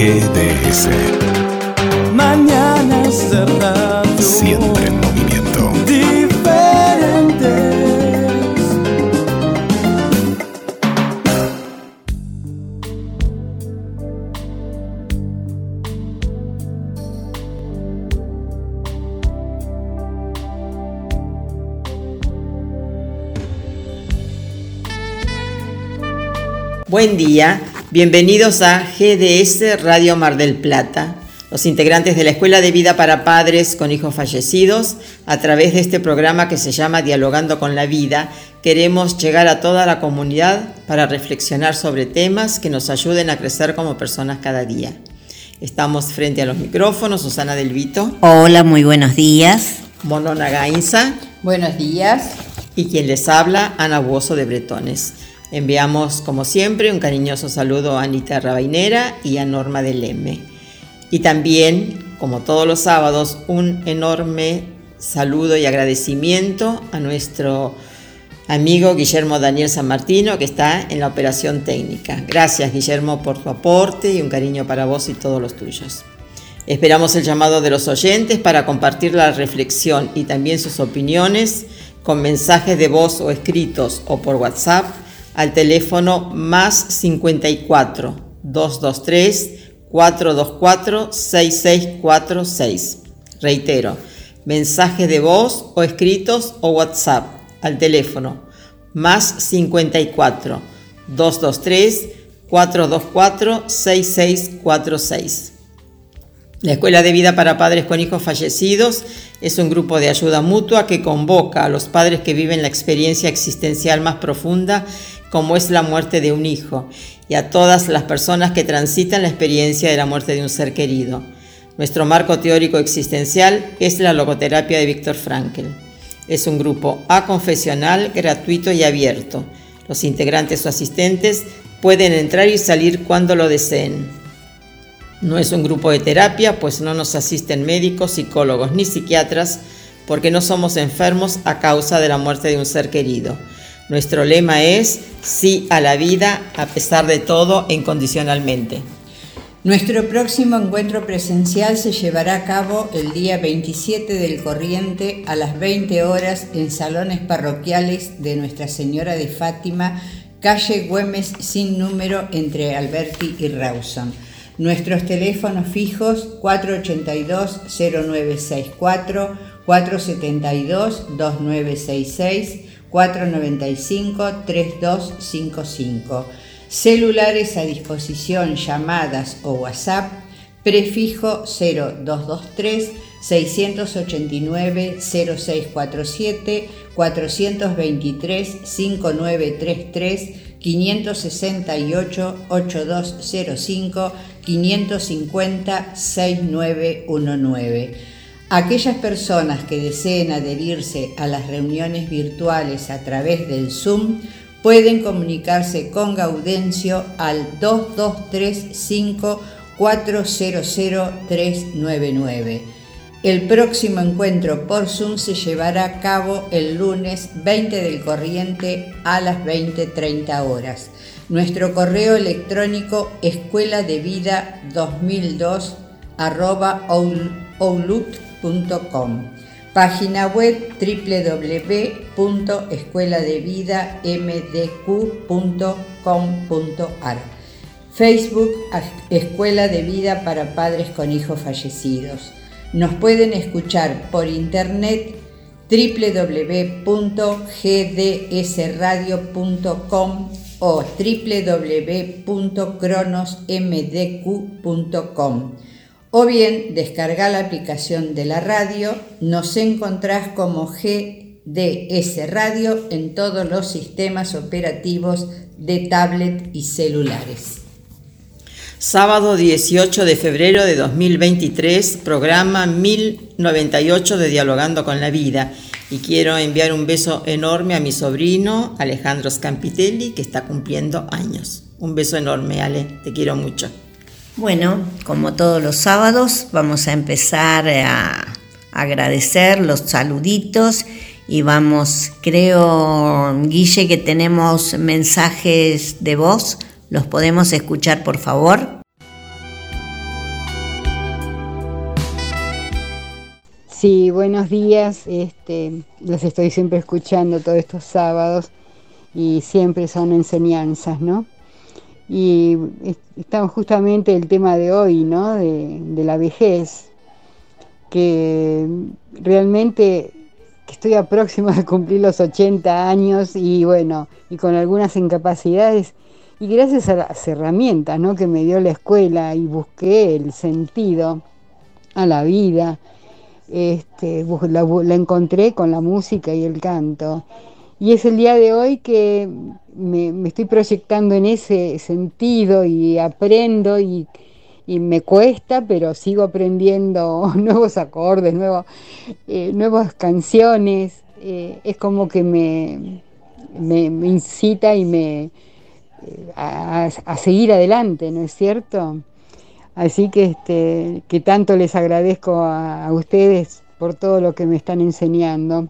GDS. Mañanas de radio. Siempre en movimiento. Diferentes. Buen día, bienvenidos a GDS Radio Mar del Plata, los integrantes de la Escuela de Vida para Padres con Hijos Fallecidos. A través de este programa que se llama Dialogando con la Vida, queremos llegar a toda la comunidad para reflexionar sobre temas que nos ayuden a crecer como personas cada día. Estamos frente a los micrófonos, Susana Del Vito, Hola, muy buenos días. Monona Gainza Buenos días. y quien les habla, Ana Buoso de Bretones. Enviamos, como siempre, un cariñoso saludo a Anita Rabainera y a Norma del M. Y también, como todos los sábados, un enorme saludo y agradecimiento a nuestro amigo Guillermo Daniel San Martino, que está en la operación técnica. Gracias, Guillermo, por tu aporte y un cariño para vos y todos los tuyos. Esperamos el llamado de los oyentes para compartir la reflexión y también sus opiniones con mensajes de voz o escritos o por WhatsApp al teléfono más 54 223 424 6646. Reitero, mensajes de voz o escritos o WhatsApp al teléfono más 54 223 424 6646. La Escuela de Vida para Padres con Hijos Fallecidos es un grupo de ayuda mutua que convoca a los padres que viven la experiencia existencial más profunda como es la muerte de un hijo y a todas las personas que transitan la experiencia de la muerte de un ser querido. Nuestro marco teórico existencial es la logoterapia de Víctor Frankl. Es un grupo aconfesional, gratuito y abierto. Los integrantes o asistentes pueden entrar y salir cuando lo deseen. No es un grupo de terapia, pues no nos asisten médicos, psicólogos ni psiquiatras, porque no somos enfermos a causa de la muerte de un ser querido. Nuestro lema es sí a la vida, a pesar de todo, incondicionalmente. Nuestro próximo encuentro presencial se llevará a cabo el día 27 del corriente a las 20 horas en salones parroquiales de Nuestra Señora de Fátima, calle Güemes sin número entre Alberti y Rawson. Nuestros teléfonos fijos 482-0964, 472-2966, 495-3255. Celulares a disposición, llamadas o WhatsApp, prefijo 0223 689 0647 423 5933 568 8205 550 6919. Aquellas personas que deseen adherirse a las reuniones virtuales a través del Zoom pueden comunicarse con Gaudencio al 2235 400 399. El próximo encuentro por Zoom se llevará a cabo el lunes 20 del corriente a las 20.30 horas. Nuestro correo electrónico escuela de vida 2002 arroba outlook.com. Página web www.escueladevidamdq.com.ar. Facebook Escuela de Vida para Padres con Hijos Fallecidos. Nos pueden escuchar por internet www.gdsradio.com o www.cronosmdq.com o bien descargar la aplicación de la radio, nos encontrás como GDS Radio en todos los sistemas operativos de tablet y celulares. Sábado 18 de febrero de 2023, programa 1098 de Dialogando con la Vida. Y quiero enviar un beso enorme a mi sobrino Alejandro Scampitelli, que está cumpliendo años. Un beso enorme, Ale, te quiero mucho. Bueno, como todos los sábados, vamos a empezar a agradecer los saluditos y vamos, creo, Guille, que tenemos mensajes de voz. ¿Los podemos escuchar, por favor? Sí, buenos días. Este, los estoy siempre escuchando todos estos sábados y siempre son enseñanzas, ¿no? Y estamos justamente el tema de hoy, ¿no? De, de la vejez, que realmente estoy a próxima de cumplir los 80 años y bueno, y con algunas incapacidades. Y gracias a las herramientas ¿no? que me dio la escuela y busqué el sentido a la vida, este, la encontré con la música y el canto. Y es el día de hoy que me, estoy proyectando en ese sentido y aprendo y, me cuesta, pero sigo aprendiendo nuevos acordes, nuevos, eh, nuevas canciones. Eh, es como que me, incita y me eh, a, seguir adelante, ¿no es cierto? Así que, este, que tanto les agradezco a ustedes por todo lo que me están enseñando.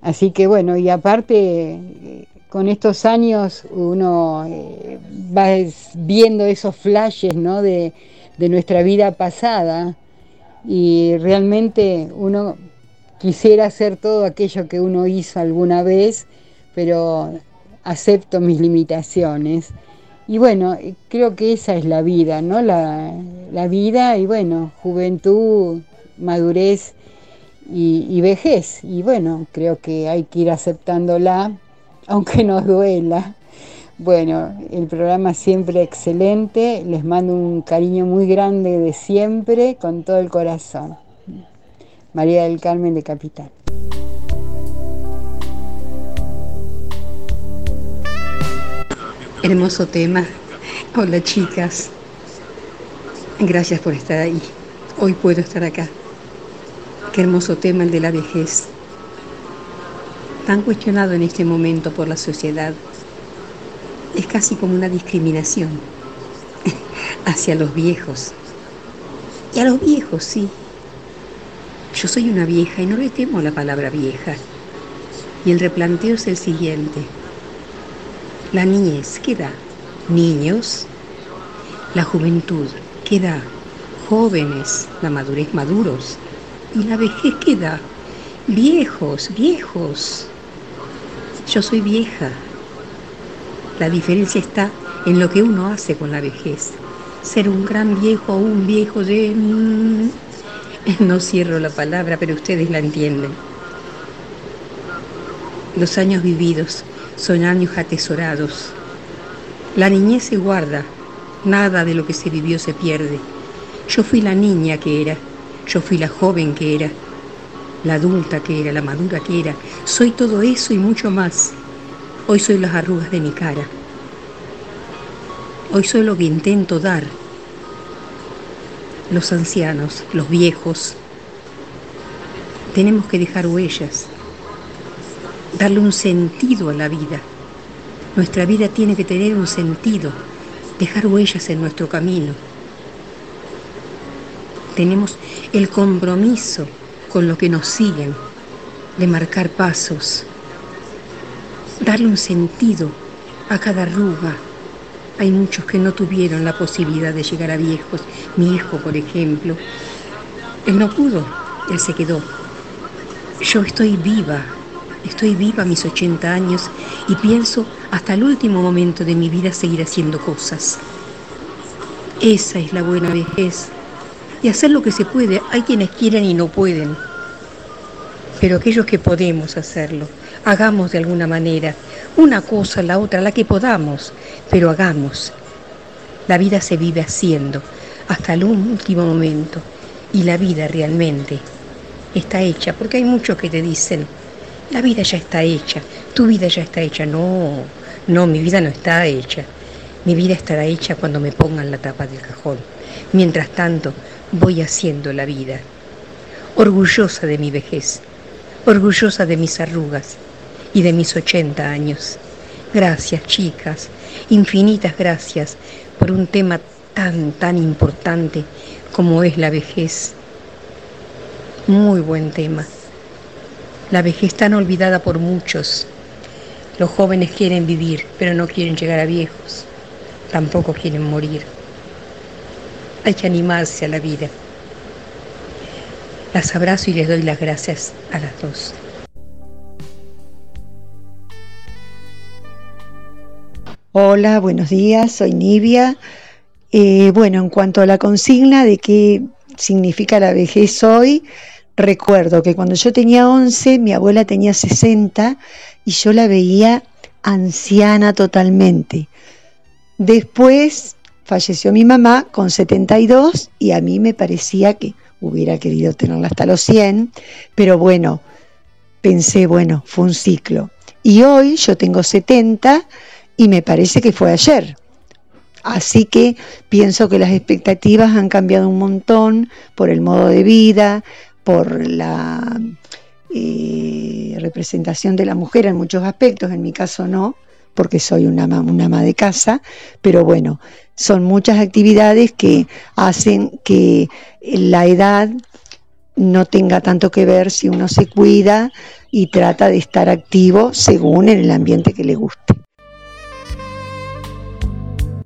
Así que bueno, y aparte con estos años uno eh, va viendo esos flashes ¿no? de, de, nuestra vida pasada y realmente uno quisiera hacer todo aquello que uno hizo alguna vez, pero acepto mis limitaciones. Y bueno, creo que esa es la vida, ¿no? La, la vida y bueno, juventud, madurez y, vejez. Y bueno, creo que hay que ir aceptándola aunque nos duela. Bueno, el programa siempre excelente, les mando un cariño muy grande de siempre, con todo el corazón. María del Carmen de Capital. Hermoso tema. Hola chicas. Gracias por estar ahí. Hoy puedo estar acá. Qué hermoso tema el de la vejez tan cuestionado en este momento por la sociedad. Es casi como una discriminación hacia los viejos. Y a los viejos, sí. Yo soy una vieja y no le temo la palabra vieja. Y el replanteo es el siguiente. La niñez, ¿qué da? Niños. La juventud, ¿qué da? Jóvenes. La madurez, maduros. Y la vejez, ¿qué da? Viejos, viejos. Yo soy vieja. La diferencia está en lo que uno hace con la vejez. Ser un gran viejo o un viejo de... No cierro la palabra, pero ustedes la entienden. Los años vividos son años atesorados. La niñez se guarda, nada de lo que se vivió se pierde. Yo fui la niña que era, yo fui la joven que era, la adulta que era, la madura que era. Soy todo eso y mucho más. Hoy soy las arrugas de mi cara. Hoy soy lo que intento dar. Los ancianos, los viejos, tenemos que dejar huellas, darle un sentido a la vida. Nuestra vida tiene que tener un sentido, dejar huellas en nuestro camino. Tenemos el compromiso con lo que nos siguen, de marcar pasos, darle un sentido a cada arruga. Hay muchos que no tuvieron la posibilidad de llegar a viejos. Mi hijo, por ejemplo, él no pudo, él se quedó. Yo estoy viva, estoy viva a mis 80 años y pienso hasta el último momento de mi vida seguir haciendo cosas. Esa es la buena vejez y hacer lo que se puede. Hay quienes quieren y no pueden. Pero aquellos que podemos hacerlo, hagamos de alguna manera, una cosa, la otra, la que podamos, pero hagamos. La vida se vive haciendo hasta el último momento y la vida realmente está hecha, porque hay muchos que te dicen, la vida ya está hecha, tu vida ya está hecha. No, no, mi vida no está hecha. Mi vida estará hecha cuando me pongan la tapa del cajón. Mientras tanto, voy haciendo la vida, orgullosa de mi vejez, orgullosa de mis arrugas y de mis 80 años. Gracias, chicas, infinitas gracias por un tema tan, tan importante como es la vejez. Muy buen tema. La vejez tan olvidada por muchos. Los jóvenes quieren vivir, pero no quieren llegar a viejos. Tampoco quieren morir. Hay que animarse a la vida. Las abrazo y les doy las gracias a las dos. Hola, buenos días, soy Nivia. Eh, bueno, en cuanto a la consigna de qué significa la vejez hoy, recuerdo que cuando yo tenía 11, mi abuela tenía 60 y yo la veía anciana totalmente. Después falleció mi mamá con 72 y a mí me parecía que hubiera querido tenerla hasta los 100, pero bueno, pensé, bueno, fue un ciclo. Y hoy yo tengo 70 y me parece que fue ayer. Así que pienso que las expectativas han cambiado un montón por el modo de vida, por la eh, representación de la mujer en muchos aspectos, en mi caso no, porque soy una, una ama de casa, pero bueno, son muchas actividades que hacen que la edad no tenga tanto que ver si uno se cuida y trata de estar activo según el ambiente que le guste.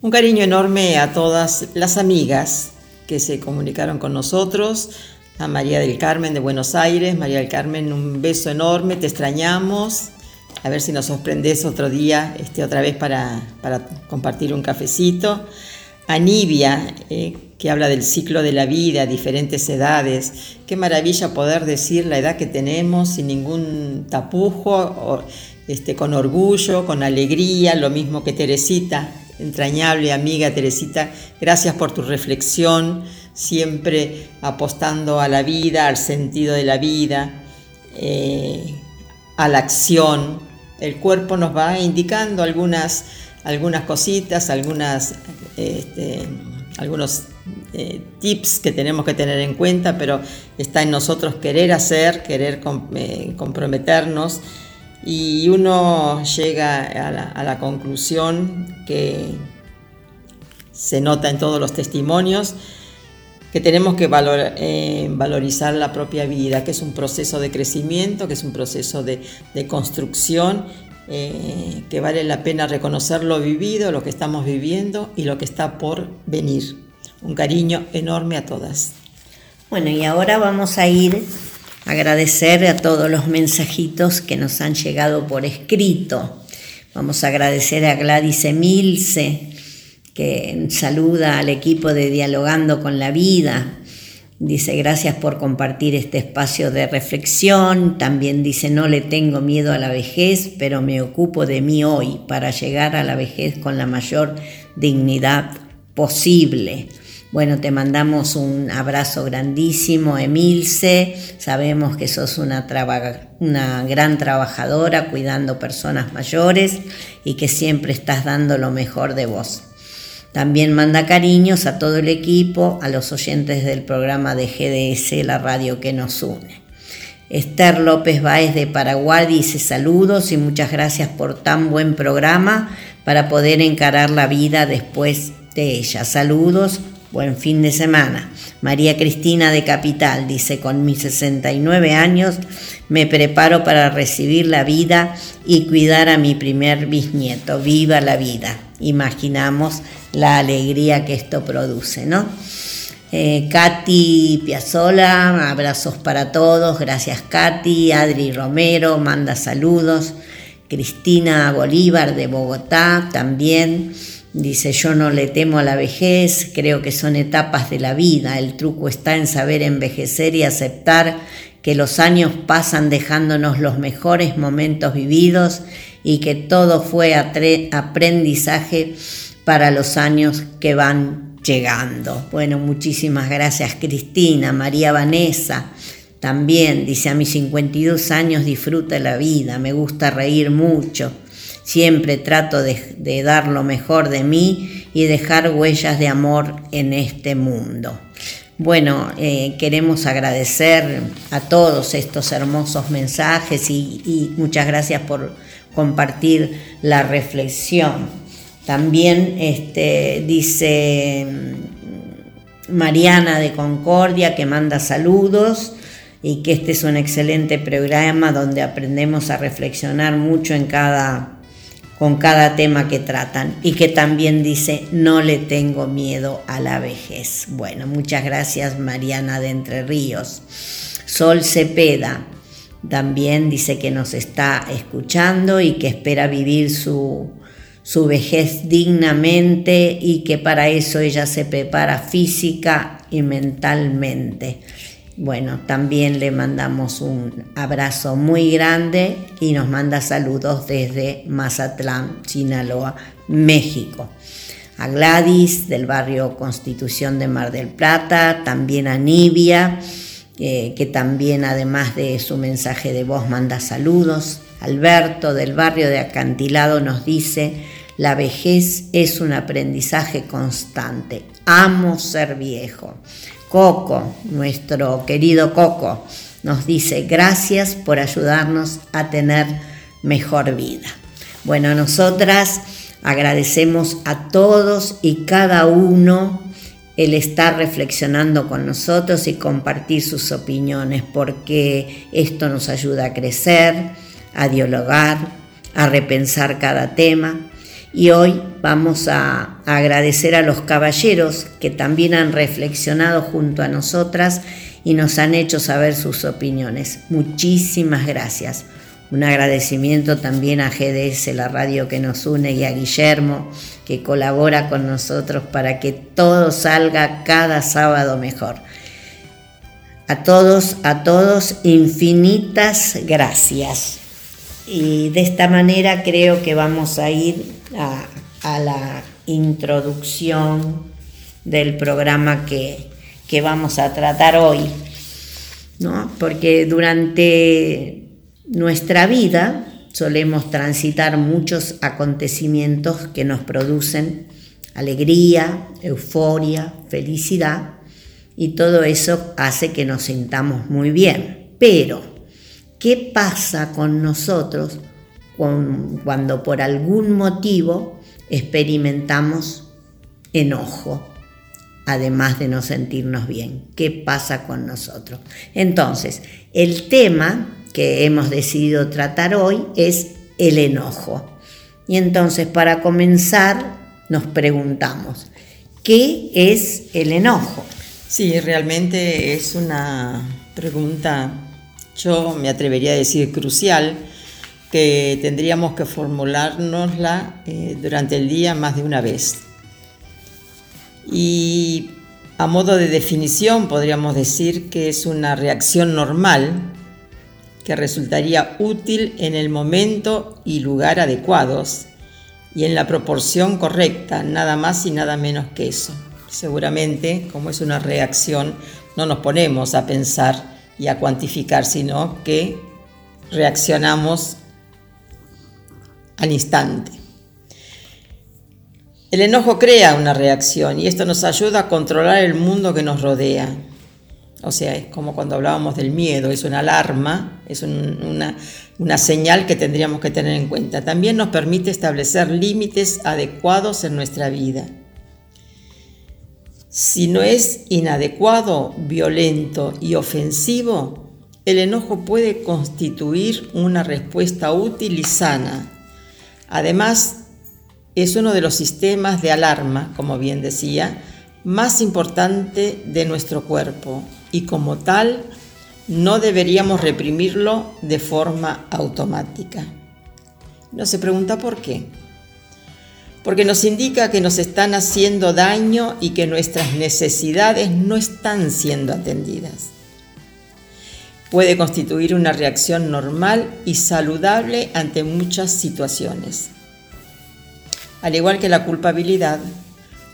Un cariño enorme a todas las amigas que se comunicaron con nosotros, a María del Carmen de Buenos Aires. María del Carmen, un beso enorme, te extrañamos. A ver si nos sorprendes otro día, este, otra vez para, compartir un cafecito. A Nivia, eh, que habla del ciclo de la vida, diferentes edades. Qué maravilla poder decir la edad que tenemos sin ningún tapujo, este, con orgullo, con alegría, lo mismo que Teresita, entrañable amiga Teresita, gracias por tu reflexión, siempre apostando a la vida, al sentido de la vida, eh, a la acción. El cuerpo nos va indicando algunas, algunas cositas, este, algunos eh, tips que tenemos que tener en cuenta, pero está en nosotros querer hacer, querer eh, comprometernos. Y uno llega a la, conclusión que se nota en todos los testimonios que tenemos que eh, valorizar la propia vida, que es un proceso de crecimiento, que es un proceso de, construcción, eh, que vale la pena reconocer lo vivido, lo que estamos viviendo y lo que está por venir. Un cariño enorme a todas. Bueno, y ahora vamos a ir agradecer a todos los mensajitos que nos han llegado por escrito. Vamos a agradecer a Gladys Emilce, que saluda al equipo de Dialogando con la Vida. Dice, gracias por compartir este espacio de reflexión. También dice, no le tengo miedo a la vejez, pero me ocupo de mí hoy para llegar a la vejez con la mayor dignidad posible. Bueno, te mandamos un abrazo grandísimo, Emilce. Sabemos que sos una, una, gran trabajadora cuidando personas mayores y que siempre estás dando lo mejor de vos. También manda cariños a todo el equipo, a los oyentes del programa de GDS, la radio que nos une. Esther López Báez de Paraguay dice saludos y muchas gracias por tan buen programa para poder encarar la vida después de ella. Saludos, Buen fin de semana. María Cristina de Capital dice, con mis 69 años me preparo para recibir la vida y cuidar a mi primer bisnieto. Viva la vida. Imaginamos la alegría que esto produce, ¿no? Eh, Katy Piazzola, abrazos para todos. Gracias Katy. Adri Romero manda saludos. Cristina Bolívar de Bogotá también. Dice, yo no le temo a la vejez, creo que son etapas de la vida, el truco está en saber envejecer y aceptar que los años pasan dejándonos los mejores momentos vividos y que todo fue aprendizaje para los años que van llegando. Bueno, muchísimas gracias Cristina, María Vanessa. También dice, a mis 52 años disfruta la vida, me gusta reír mucho. Siempre trato de, dar lo mejor de mí y dejar huellas de amor en este mundo. Bueno, eh, queremos agradecer a todos estos hermosos mensajes y, muchas gracias por compartir la reflexión. También este, dice mm, Mariana de Concordia que manda saludos y que este es un excelente programa donde aprendemos a reflexionar mucho en cada con cada tema que tratan y que también dice no le tengo miedo a la vejez. Bueno, muchas gracias Mariana de Entre Ríos. Sol Cepeda también dice que nos está escuchando y que espera vivir su, su vejez dignamente y que para eso ella se prepara física y mentalmente. Bueno, también le mandamos un abrazo muy grande y nos manda saludos desde Mazatlán, Sinaloa, México. A Gladys del barrio Constitución de Mar del Plata, también a Nibia, eh, que también además de su mensaje de voz manda saludos. Alberto del barrio de Acantilado nos dice, la vejez es un aprendizaje constante. Amo ser viejo. Coco, nuestro querido Coco, nos dice gracias por ayudarnos a tener mejor vida. Bueno, nosotras agradecemos a todos y cada uno el estar reflexionando con nosotros y compartir sus opiniones, porque esto nos ayuda a crecer, a dialogar, a repensar cada tema y hoy vamos a agradecer a los caballeros que también han reflexionado junto a nosotras y nos han hecho saber sus opiniones. Muchísimas gracias. Un agradecimiento también a GDS, la radio que nos une, y a Guillermo, que colabora con nosotros para que todo salga cada sábado mejor. A todos, a todos, infinitas gracias. Y de esta manera creo que vamos a ir a, la introducción del programa que, vamos a tratar hoy, ¿no? porque durante nuestra vida solemos transitar muchos acontecimientos que nos producen alegría, euforia, felicidad, y todo eso hace que nos sintamos muy bien. Pero, ¿qué pasa con nosotros cuando por algún motivo experimentamos enojo, además de no sentirnos bien. ¿Qué pasa con nosotros? Entonces, el tema que hemos decidido tratar hoy es el enojo. Y entonces, para comenzar, nos preguntamos, ¿qué es el enojo? Sí, realmente es una pregunta, yo me atrevería a decir crucial, que tendríamos que formulárnosla eh, durante el día más de una vez. Y a modo de definición podríamos decir que es una reacción normal que resultaría útil en el momento y lugar adecuados y en la proporción correcta, nada más y nada menos que eso. Seguramente, como es una reacción, no nos ponemos a pensar y a cuantificar, sino que reaccionamos al instante. El enojo crea una reacción y esto nos ayuda a controlar el mundo que nos rodea. O sea, es como cuando hablábamos del miedo, es una alarma, es una, una señal que tendríamos que tener en cuenta. También nos permite establecer límites adecuados en nuestra vida. Si no es inadecuado, violento y ofensivo, el enojo puede constituir una respuesta útil y sana Además, es uno de los sistemas de alarma, como bien decía, más importante de nuestro cuerpo y como tal no deberíamos reprimirlo de forma automática. No se pregunta por qué. Porque nos indica que nos están haciendo daño y que nuestras necesidades no están siendo atendidas. Puede constituir una reacción normal y saludable ante muchas situaciones. Al igual que la culpabilidad,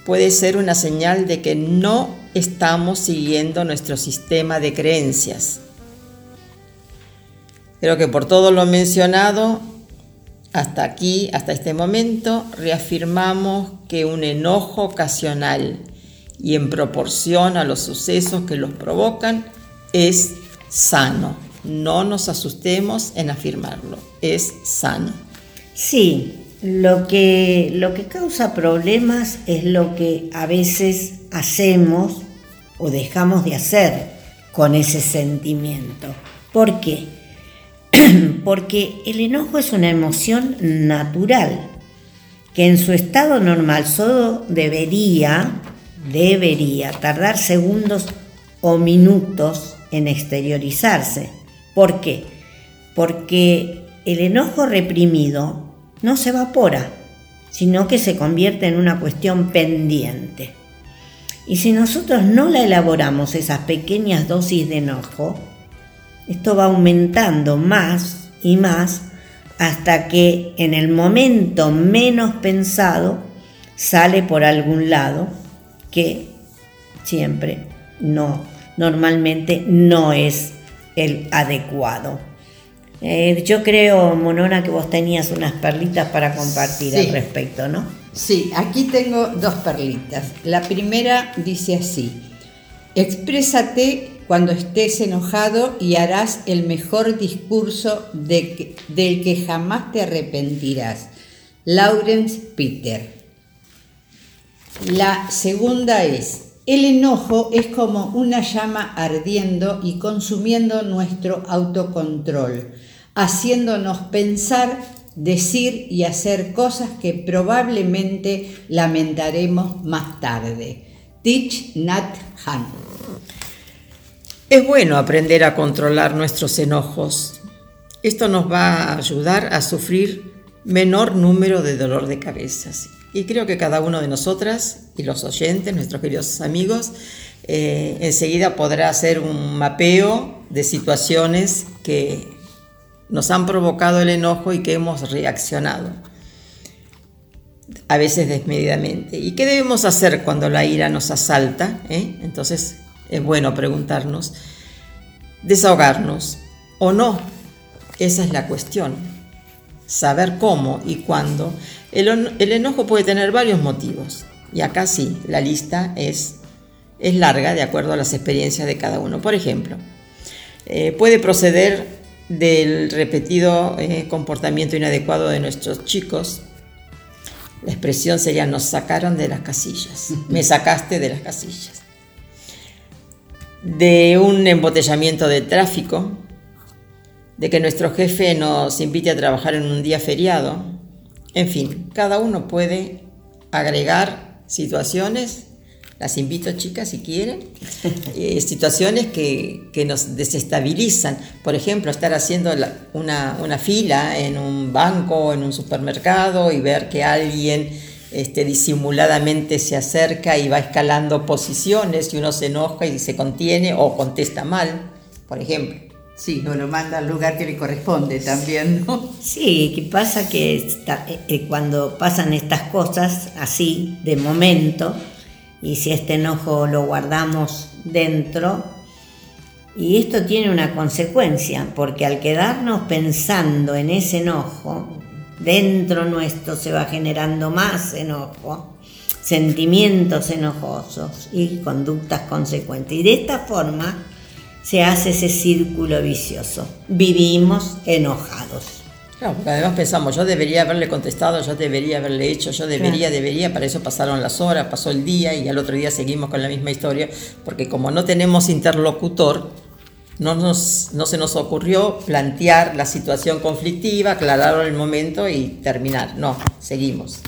puede ser una señal de que no estamos siguiendo nuestro sistema de creencias. Creo que por todo lo mencionado, hasta aquí, hasta este momento, reafirmamos que un enojo ocasional y en proporción a los sucesos que los provocan es sano. No nos asustemos en afirmarlo, es sano. Sí, lo que, lo que causa problemas es lo que a veces hacemos o dejamos de hacer con ese sentimiento. ¿Por qué? Porque el enojo es una emoción natural que en su estado normal solo debería, debería tardar segundos o minutos en exteriorizarse. ¿Por qué? Porque el enojo reprimido no se evapora, sino que se convierte en una cuestión pendiente. Y si nosotros no la elaboramos, esas pequeñas dosis de enojo, esto va aumentando más y más hasta que en el momento menos pensado sale por algún lado que siempre no, normalmente no es el adecuado. Eh, yo creo, Monona, que vos tenías unas perlitas para compartir al respecto, ¿no? Sí, aquí tengo dos perlitas. La primera dice así, exprésate cuando estés enojado y harás el mejor discurso de del que jamás te arrepentirás. Lawrence Peter. La segunda es, el enojo es como una llama ardiendo y consumiendo nuestro autocontrol, haciéndonos pensar, decir y hacer cosas que probablemente lamentaremos más tarde. Teach Nat Han. Es bueno aprender a controlar nuestros enojos. Esto nos va a ayudar a sufrir menor número de dolor de cabezas. Y creo que cada uno de nosotras y los oyentes, nuestros queridos amigos, eh, enseguida podrá hacer un mapeo de situaciones que nos han provocado el enojo y que hemos reaccionado, a veces desmedidamente. ¿Y qué debemos hacer cuando la ira nos asalta? Eh? Entonces, es bueno preguntarnos, desahogarnos o no. Esa es la cuestión. Saber cómo y cuándo. El, enojo puede tener varios motivos. Y acá sí, la lista es, es larga de acuerdo a las experiencias de cada uno. Por ejemplo, eh, puede proceder del repetido eh, comportamiento inadecuado de nuestros chicos. La expresión sería nos sacaron de las casillas, me sacaste de las casillas de un embotellamiento de tráfico, de que nuestro jefe nos invite a trabajar en un día feriado. En fin, cada uno puede agregar situaciones, las invito chicas si quieren, eh, situaciones que, nos desestabilizan. Por ejemplo, estar haciendo una, una fila en un banco o en un supermercado y ver que alguien este, disimuladamente se acerca y va escalando posiciones y uno se enoja y se contiene o contesta mal, por ejemplo. Sí, o lo manda al lugar que le corresponde también, ¿no? Sí, que pasa que eh, eh, cuando pasan estas cosas así, de momento, y si este enojo lo guardamos dentro, y esto tiene una consecuencia, porque al quedarnos pensando en ese enojo, dentro nuestro se va generando más enojo, sentimientos enojosos y conductas consecuentes. Y de esta forma se hace ese círculo vicioso. Vivimos enojados. Claro, porque además pensamos, yo debería haberle contestado, yo debería haberle hecho, yo debería, debería, para eso pasaron las horas, pasó el día y al otro día seguimos con la misma historia, porque como no tenemos interlocutor, no, nos, no se nos ocurrió plantear la situación conflictiva, aclarar el momento y terminar. No, seguimos.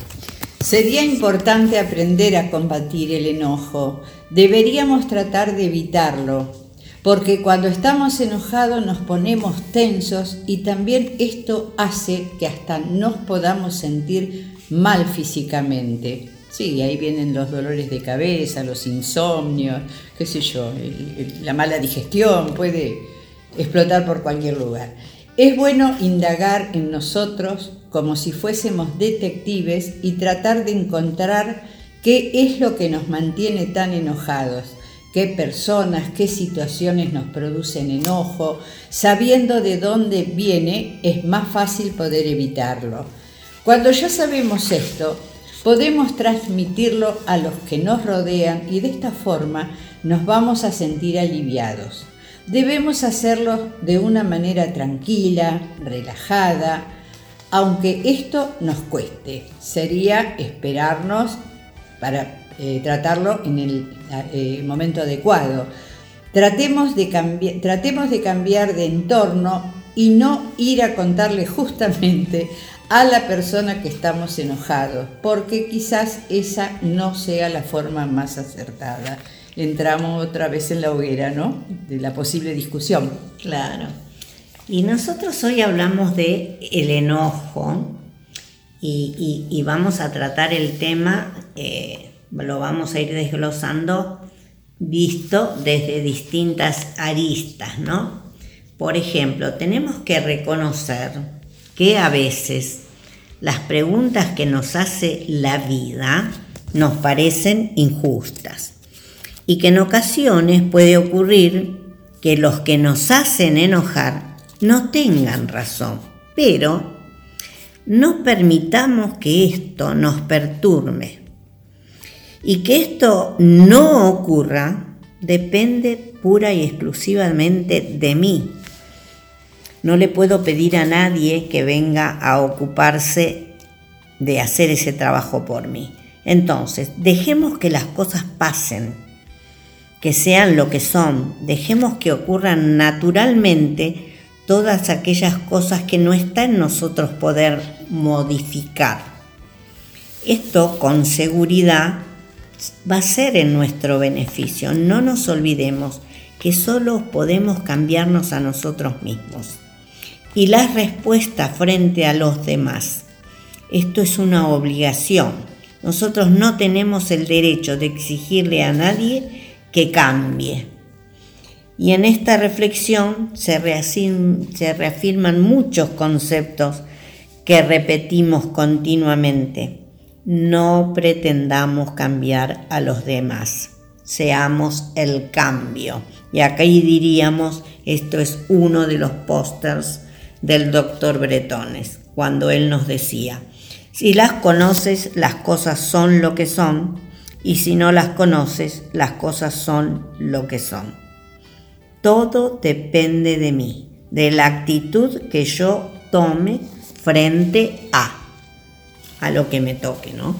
Sería importante aprender a combatir el enojo. Deberíamos tratar de evitarlo, porque cuando estamos enojados nos ponemos tensos y también esto hace que hasta nos podamos sentir mal físicamente. Sí, ahí vienen los dolores de cabeza, los insomnios, qué sé yo, la mala digestión puede explotar por cualquier lugar. Es bueno indagar en nosotros como si fuésemos detectives y tratar de encontrar qué es lo que nos mantiene tan enojados, qué personas, qué situaciones nos producen enojo. Sabiendo de dónde viene, es más fácil poder evitarlo. Cuando ya sabemos esto, podemos transmitirlo a los que nos rodean y de esta forma nos vamos a sentir aliviados. Debemos hacerlo de una manera tranquila, relajada, aunque esto nos cueste. Sería esperarnos para eh, tratarlo en el eh, momento adecuado. Tratemos de, tratemos de cambiar de entorno y no ir a contarle justamente a la persona que estamos enojados, porque quizás esa no sea la forma más acertada. Entramos otra vez en la hoguera, ¿no? De la posible discusión. Claro. Y nosotros hoy hablamos de el enojo y, vamos a tratar el tema, eh, lo vamos a ir desglosando visto desde distintas aristas, ¿no? Por ejemplo, tenemos que reconocer que a veces las preguntas que nos hace la vida nos parecen injustas y que en ocasiones puede ocurrir que los que nos hacen enojar no tengan razón, pero no permitamos que esto nos perturbe. Y que esto no ocurra depende pura y exclusivamente de mí. No le puedo pedir a nadie que venga a ocuparse de hacer ese trabajo por mí. Entonces, dejemos que las cosas pasen, que sean lo que son, dejemos que ocurran naturalmente todas aquellas cosas que no está en nosotros poder modificar. Esto con seguridad va a ser en nuestro beneficio. No nos olvidemos que solo podemos cambiarnos a nosotros mismos. Y la respuesta frente a los demás. Esto es una obligación. Nosotros no tenemos el derecho de exigirle a nadie que cambie. Y en esta reflexión se, reafirman muchos conceptos que repetimos continuamente. No pretendamos cambiar a los demás, seamos el cambio. Y aquí diríamos, esto es uno de los pósters del doctor Bretones, cuando él nos decía, si las conoces, las cosas son lo que son, y si no las conoces, las cosas son lo que son. Todo depende de mí, de la actitud que yo tome frente a, a lo que me toque, ¿no?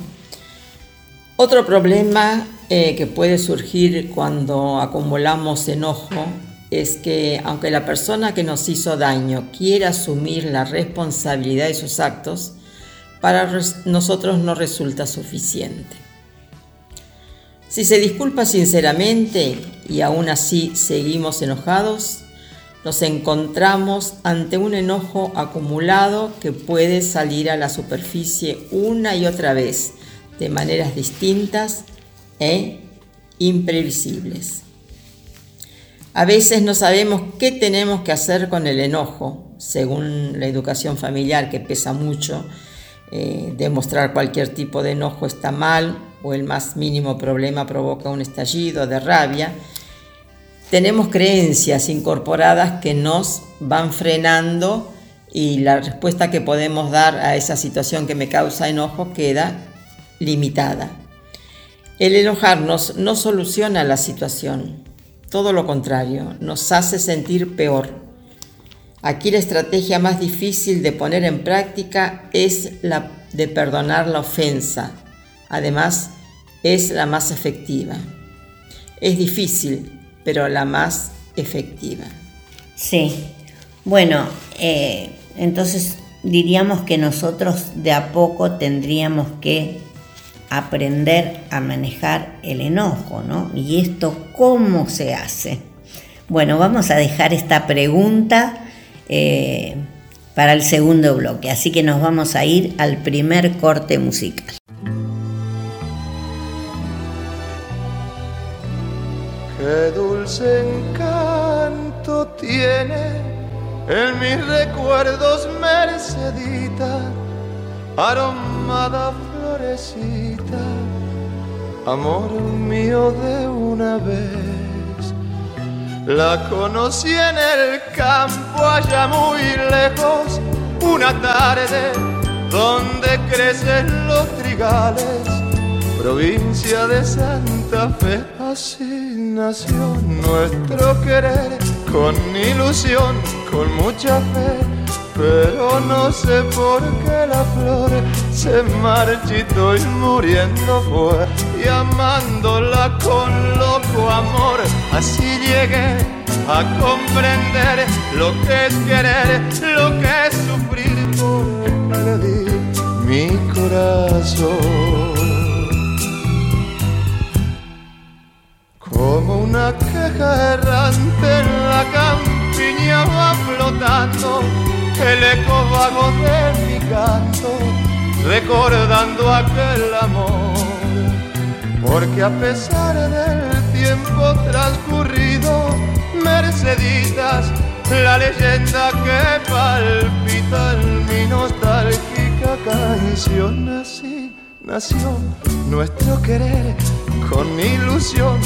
Otro problema eh, que puede surgir cuando acumulamos enojo es que aunque la persona que nos hizo daño quiera asumir la responsabilidad de sus actos, para nosotros no resulta suficiente. Si se disculpa sinceramente y aún así seguimos enojados, nos encontramos ante un enojo acumulado que puede salir a la superficie una y otra vez de maneras distintas e imprevisibles. A veces no sabemos qué tenemos que hacer con el enojo, según la educación familiar que pesa mucho. Eh, demostrar cualquier tipo de enojo está mal o el más mínimo problema provoca un estallido de rabia, tenemos creencias incorporadas que nos van frenando y la respuesta que podemos dar a esa situación que me causa enojo queda limitada. El enojarnos no soluciona la situación, todo lo contrario, nos hace sentir peor. Aquí la estrategia más difícil de poner en práctica es la de perdonar la ofensa, Además, es la más efectiva. Es difícil, pero la más efectiva. Sí. Bueno, eh, entonces diríamos que nosotros de a poco tendríamos que aprender a manejar el enojo, ¿no? ¿Y esto cómo se hace? Bueno, vamos a dejar esta pregunta eh, para el segundo bloque, así que nos vamos a ir al primer corte musical. Qué dulce encanto tiene en mis recuerdos Mercedita, aromada florecita, amor mío de una vez. La conocí en el campo allá muy lejos, una tarde donde crecen los trigales, provincia de Santa Fe. Así nació nuestro querer con ilusión, con mucha fe. Pero no sé por qué la flor se marchitó y muriendo fue. Y amándola con loco amor, así llegué a comprender lo que es querer, lo que es sufrir porque di mi corazón. Como una queja errante en la campiña va flotando el eco vago de mi canto, recordando aquel amor. Porque a pesar del tiempo transcurrido, Merceditas, la leyenda que palpita en mi nostálgica canción. Así nació nuestro querer con ilusión,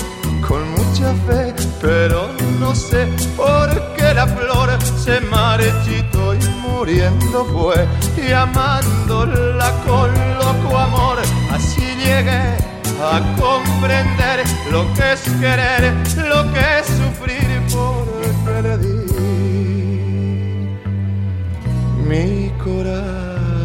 con mucha fe, pero no sé por qué la flor se marchitó y muriendo fue, y amándola con loco amor, así llegué a comprender lo que es querer, lo que es sufrir porque le di mi corazón.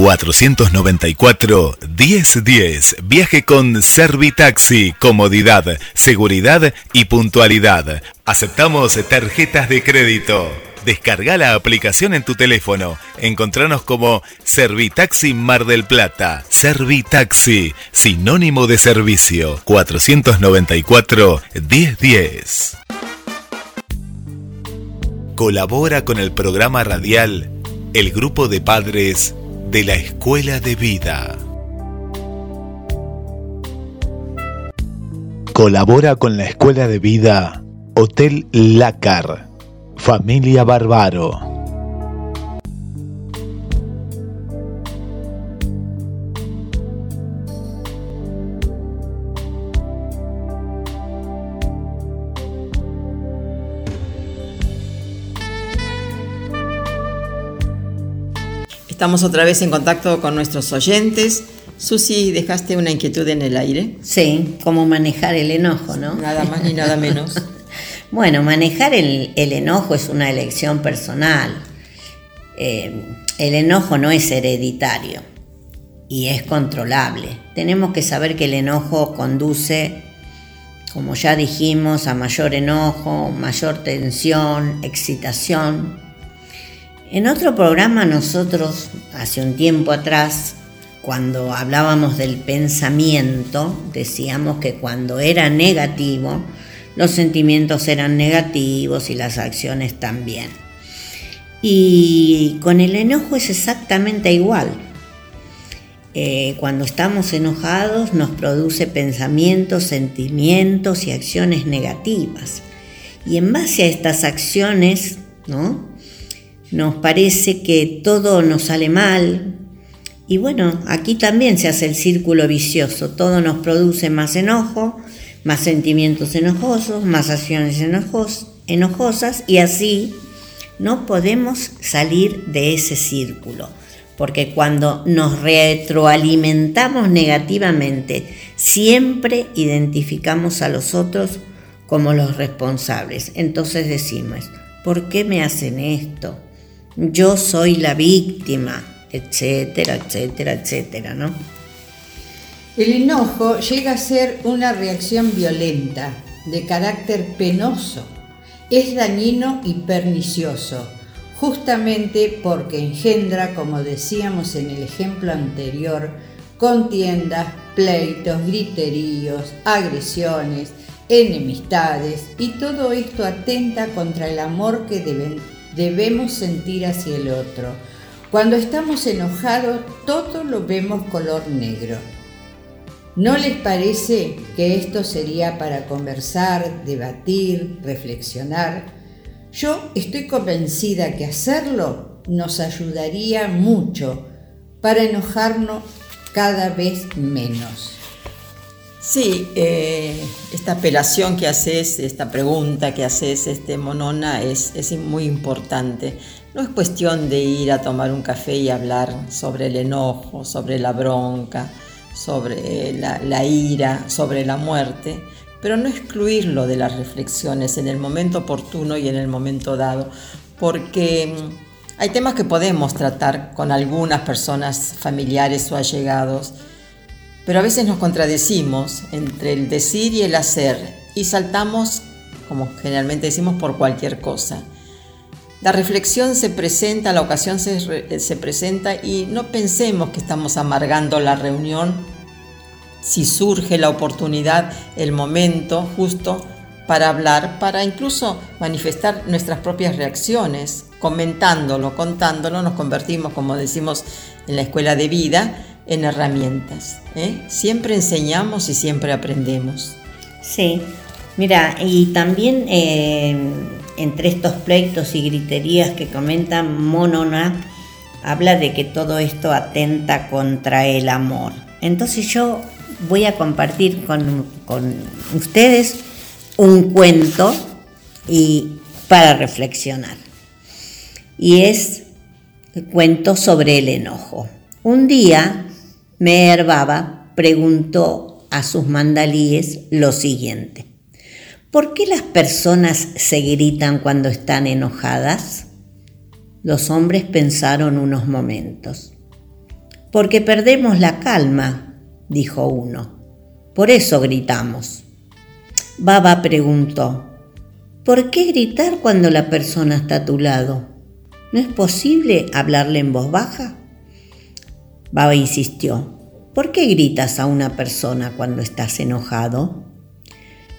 494 1010. Viaje con Servitaxi. Comodidad, seguridad y puntualidad. Aceptamos tarjetas de crédito. Descarga la aplicación en tu teléfono. Encontranos como Servitaxi Mar del Plata. Servitaxi, sinónimo de servicio. 494 1010. Colabora con el programa radial El Grupo de Padres de la Escuela de Vida. Colabora con la Escuela de Vida Hotel Lácar, Familia Barbaro. Estamos otra vez en contacto con nuestros oyentes. Susi, dejaste una inquietud en el aire. Sí, cómo manejar el enojo, ¿no? Nada más ni nada menos. bueno, manejar el, enojo es una elección personal. Eh, el enojo no es hereditario y es controlable. Tenemos que saber que el enojo conduce, como ya dijimos, a mayor enojo, mayor tensión, excitación en otro programa nosotros, hace un tiempo atrás, cuando hablábamos del pensamiento, decíamos que cuando era negativo, los sentimientos eran negativos y las acciones también. Y con el enojo es exactamente igual. Eh, cuando estamos enojados nos produce pensamientos, sentimientos y acciones negativas. Y en base a estas acciones, ¿no? Nos parece que todo nos sale mal. Y bueno, aquí también se hace el círculo vicioso, todo nos produce más enojo, más sentimientos enojosos, más acciones enojosas y así no podemos salir de ese círculo. Porque cuando nos retroalimentamos negativamente, siempre identificamos a los otros como los responsables. Entonces decimos, ¿por qué me hacen esto? Yo soy la víctima, etcétera, etcétera, etcétera, ¿no? El enojo llega a ser una reacción violenta, de carácter penoso. Es dañino y pernicioso, justamente porque engendra, como decíamos en el ejemplo anterior, contiendas, pleitos, griteríos, agresiones, enemistades y todo esto atenta contra el amor que deben debemos sentir hacia el otro. Cuando estamos enojados, todo lo vemos color negro. ¿No les parece que esto sería para conversar, debatir, reflexionar? Yo estoy convencida que hacerlo nos ayudaría mucho para enojarnos cada vez menos. Sí, eh, esta apelación que haces, esta pregunta que haces, este Monona, es, es muy importante. No es cuestión de ir a tomar un café y hablar sobre el enojo, sobre la bronca, sobre la, ira, sobre la muerte, pero no excluirlo de las reflexiones en el momento oportuno y en el momento dado, porque mm, hay temas que podemos tratar con algunas personas familiares o allegados, pero a veces nos contradecimos entre el decir y el hacer y saltamos, como generalmente decimos, por cualquier cosa. La reflexión se presenta, la ocasión se, se, presenta y no pensemos que estamos amargando la reunión si surge la oportunidad, el momento justo para hablar, para incluso manifestar nuestras propias reacciones, comentándolo, contándolo, nos convertimos, como decimos en la escuela de vida, en herramientas. ¿eh? Siempre enseñamos y siempre aprendemos. Sí, mira, y también eh, entre estos pleitos y griterías que comentan Monona, habla de que todo esto atenta contra el amor. Entonces yo voy a compartir con, con ustedes un cuento y para reflexionar. Y es el cuento sobre el enojo. Un día Meher Baba preguntó a sus mandalíes lo siguiente. ¿Por qué las personas se gritan cuando están enojadas? Los hombres pensaron unos momentos. Porque perdemos la calma, dijo uno. Por eso gritamos. Baba preguntó, ¿por qué gritar cuando la persona está a tu lado? ¿No es posible hablarle en voz baja? Baba insistió, ¿por qué gritas a una persona cuando estás enojado?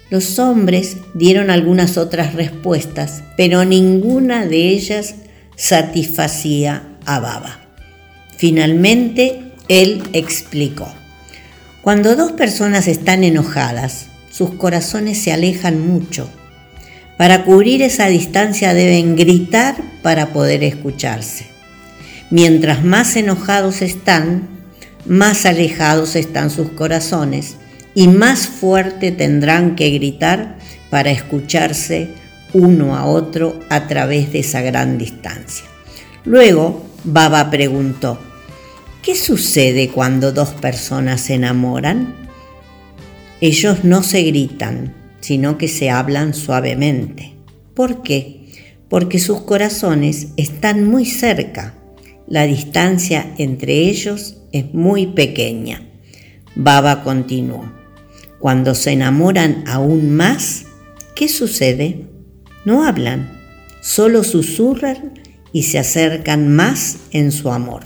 Los hombres dieron algunas otras respuestas, pero ninguna de ellas satisfacía a Baba. Finalmente, él explicó, cuando dos personas están enojadas, sus corazones se alejan mucho. Para cubrir esa distancia deben gritar para poder escucharse. Mientras más enojados están, más alejados están sus corazones y más fuerte tendrán que gritar para escucharse uno a otro a través de esa gran distancia. Luego, Baba preguntó, ¿qué sucede cuando dos personas se enamoran? Ellos no se gritan, sino que se hablan suavemente. ¿Por qué? Porque sus corazones están muy cerca la distancia entre ellos es muy pequeña. Baba continuó. Cuando se enamoran aún más, ¿qué sucede? No hablan, solo susurran y se acercan más en su amor.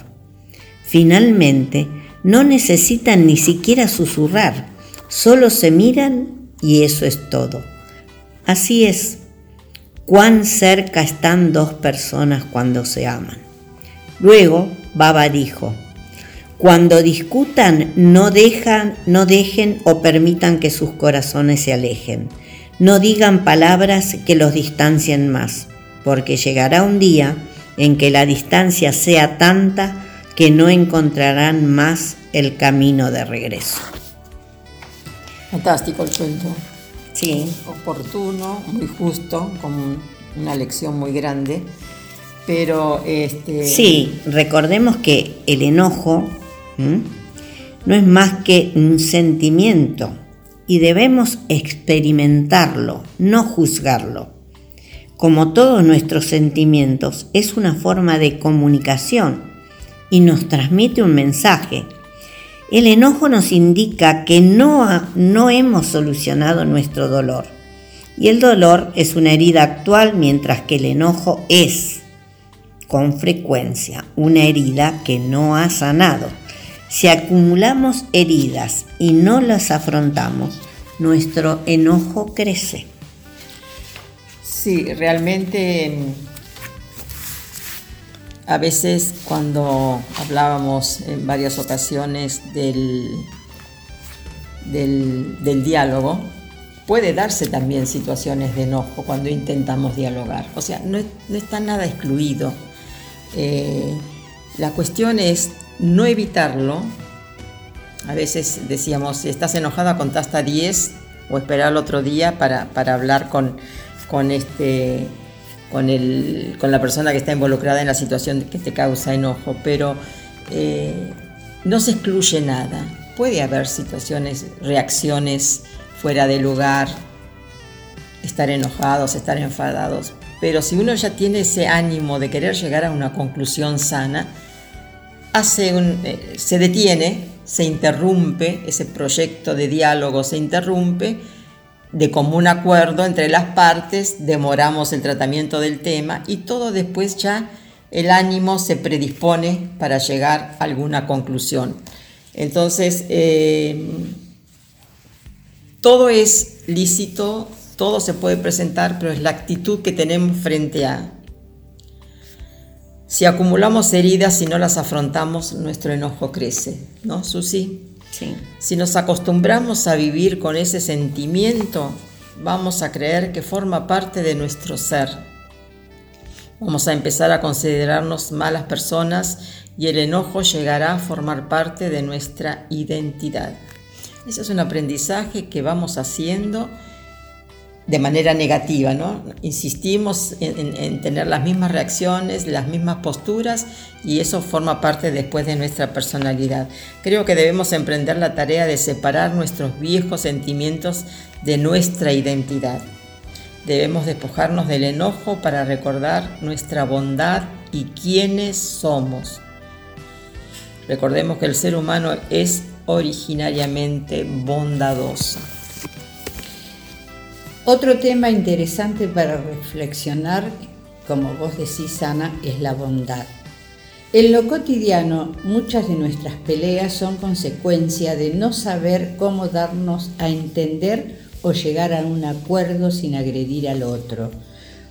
Finalmente, no necesitan ni siquiera susurrar, solo se miran y eso es todo. Así es, cuán cerca están dos personas cuando se aman. Luego Baba dijo, cuando discutan no, dejan, no dejen o permitan que sus corazones se alejen. No digan palabras que los distancien más, porque llegará un día en que la distancia sea tanta que no encontrarán más el camino de regreso. Fantástico el cuento. Sí. Oportuno, muy justo, con una lección muy grande. Este. Sí, recordemos que el enojo no es más que un sentimiento y debemos experimentarlo, no juzgarlo. Como todos nuestros sentimientos, es una forma de comunicación y nos transmite un mensaje. El enojo nos indica que no, no hemos solucionado nuestro dolor. Y el dolor es una herida actual mientras que el enojo es con frecuencia una herida que no ha sanado. Si acumulamos heridas y no las afrontamos, nuestro enojo crece. Sí, realmente mm, a veces cuando hablábamos en varias ocasiones del, del, diálogo, puede darse también situaciones de enojo cuando intentamos dialogar. O sea, no, no está nada excluido eh, la cuestión es no evitarlo, A veces decíamos, si estás enojada, contá hasta 10 o esperar el otro día para, hablar con, con, este, con, el, con la persona que está involucrada en la situación que te causa enojo. Pero eh, no se excluye nada. Puede haber situaciones, reacciones fuera de lugar, estar enojados, estar enfadados. Pero si uno ya tiene ese ánimo de querer llegar a una conclusión sana, hace un, eh, se detiene, se interrumpe, ese proyecto de diálogo se interrumpe, de común acuerdo entre las partes, demoramos el tratamiento del tema y todo después ya el ánimo se predispone para llegar a alguna conclusión. Entonces, eh, todo es lícito, todo se puede presentar, pero es la actitud que tenemos frente a. Si acumulamos heridas y no las afrontamos, nuestro enojo crece, ¿no, Susi? Sí. Si nos acostumbramos a vivir con ese sentimiento, vamos a creer que forma parte de nuestro ser. Vamos a empezar a considerarnos malas personas y el enojo llegará a formar parte de nuestra identidad. Ese es un aprendizaje que vamos haciendo de manera negativa, ¿no? Insistimos en, tener las mismas reacciones, las mismas posturas y eso forma parte después de nuestra personalidad. Creo que debemos emprender la tarea de separar nuestros viejos sentimientos de nuestra identidad. Debemos despojarnos del enojo para recordar nuestra bondad y quiénes somos. Recordemos que el ser humano es originariamente bondadoso. Otro tema interesante para reflexionar, como vos decís, Ana, es la bondad. En lo cotidiano, muchas de nuestras peleas son consecuencia de no saber cómo darnos a entender o llegar a un acuerdo sin agredir al otro.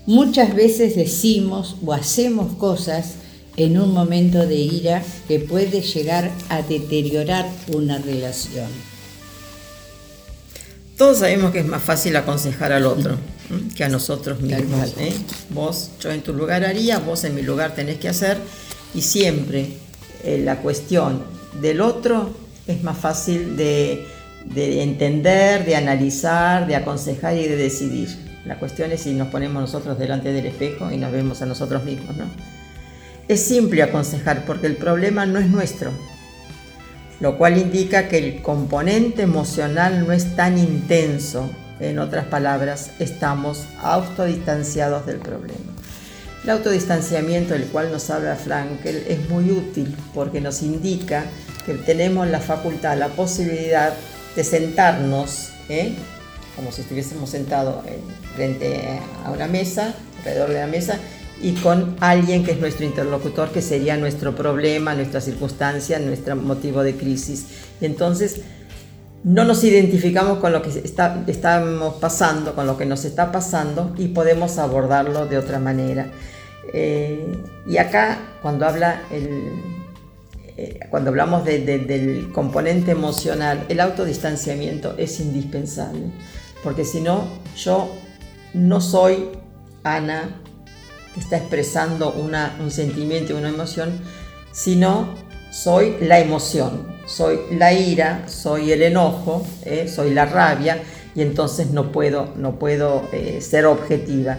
Muchas veces decimos o hacemos cosas en un momento de ira que puede llegar a deteriorar una relación. Todos sabemos que es más fácil aconsejar al otro que a nosotros mismos. ¿eh? Vos, yo en tu lugar haría, vos en mi lugar tenés que hacer. Y siempre eh, la cuestión del otro es más fácil de, entender, de analizar, de aconsejar y de decidir. La cuestión es si nos ponemos nosotros delante del espejo y nos vemos a nosotros mismos. ¿no? Es simple aconsejar porque el problema no es nuestro, lo cual indica que el componente emocional no es tan intenso. En otras palabras, estamos autodistanciados del problema. El autodistanciamiento del cual nos habla Frankel es muy útil porque nos indica que tenemos la facultad, la posibilidad de sentarnos, ¿eh? como si estuviésemos sentados frente a una mesa, alrededor de la mesa, y con alguien que es nuestro interlocutor, que sería nuestro problema, nuestra circunstancia, nuestro motivo de crisis. Y entonces no nos identificamos con lo que está, estamos pasando, con lo que nos está pasando y podemos abordarlo de otra manera. Eh, y acá, cuando, habla el, eh, cuando hablamos del componente emocional, el autodistanciamiento es indispensable, porque si no, yo no soy Ana, está expresando un sentimiento, una emoción, sino soy la emoción, soy la ira, soy el enojo, eh, soy la rabia y entonces no puedo, no puedo eh, ser objetiva.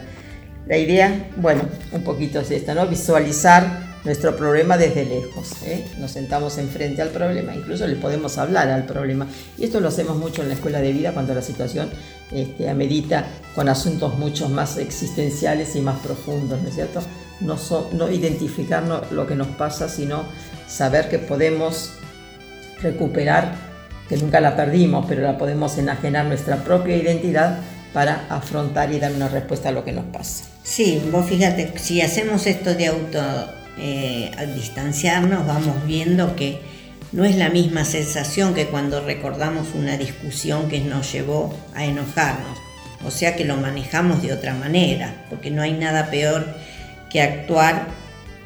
La idea, bueno, un poquito es esta, ¿no? Visualizar nuestro problema desde lejos. ¿eh? Nos sentamos enfrente al problema, incluso le podemos hablar al problema. Y esto lo hacemos mucho en la escuela de vida cuando la situación este, amerita con asuntos mucho más existenciales y más profundos, ¿no es cierto? No, no identificar lo que nos pasa, sino saber que podemos recuperar, que nunca la perdimos, pero la podemos enajenar nuestra propia identidad para afrontar y dar una respuesta a lo que nos pasa. Sí, vos fíjate, si hacemos esto de auto eh, al distanciarnos vamos viendo que no es la misma sensación que cuando recordamos una discusión que nos llevó a enojarnos. O sea que lo manejamos de otra manera, porque no hay nada peor que actuar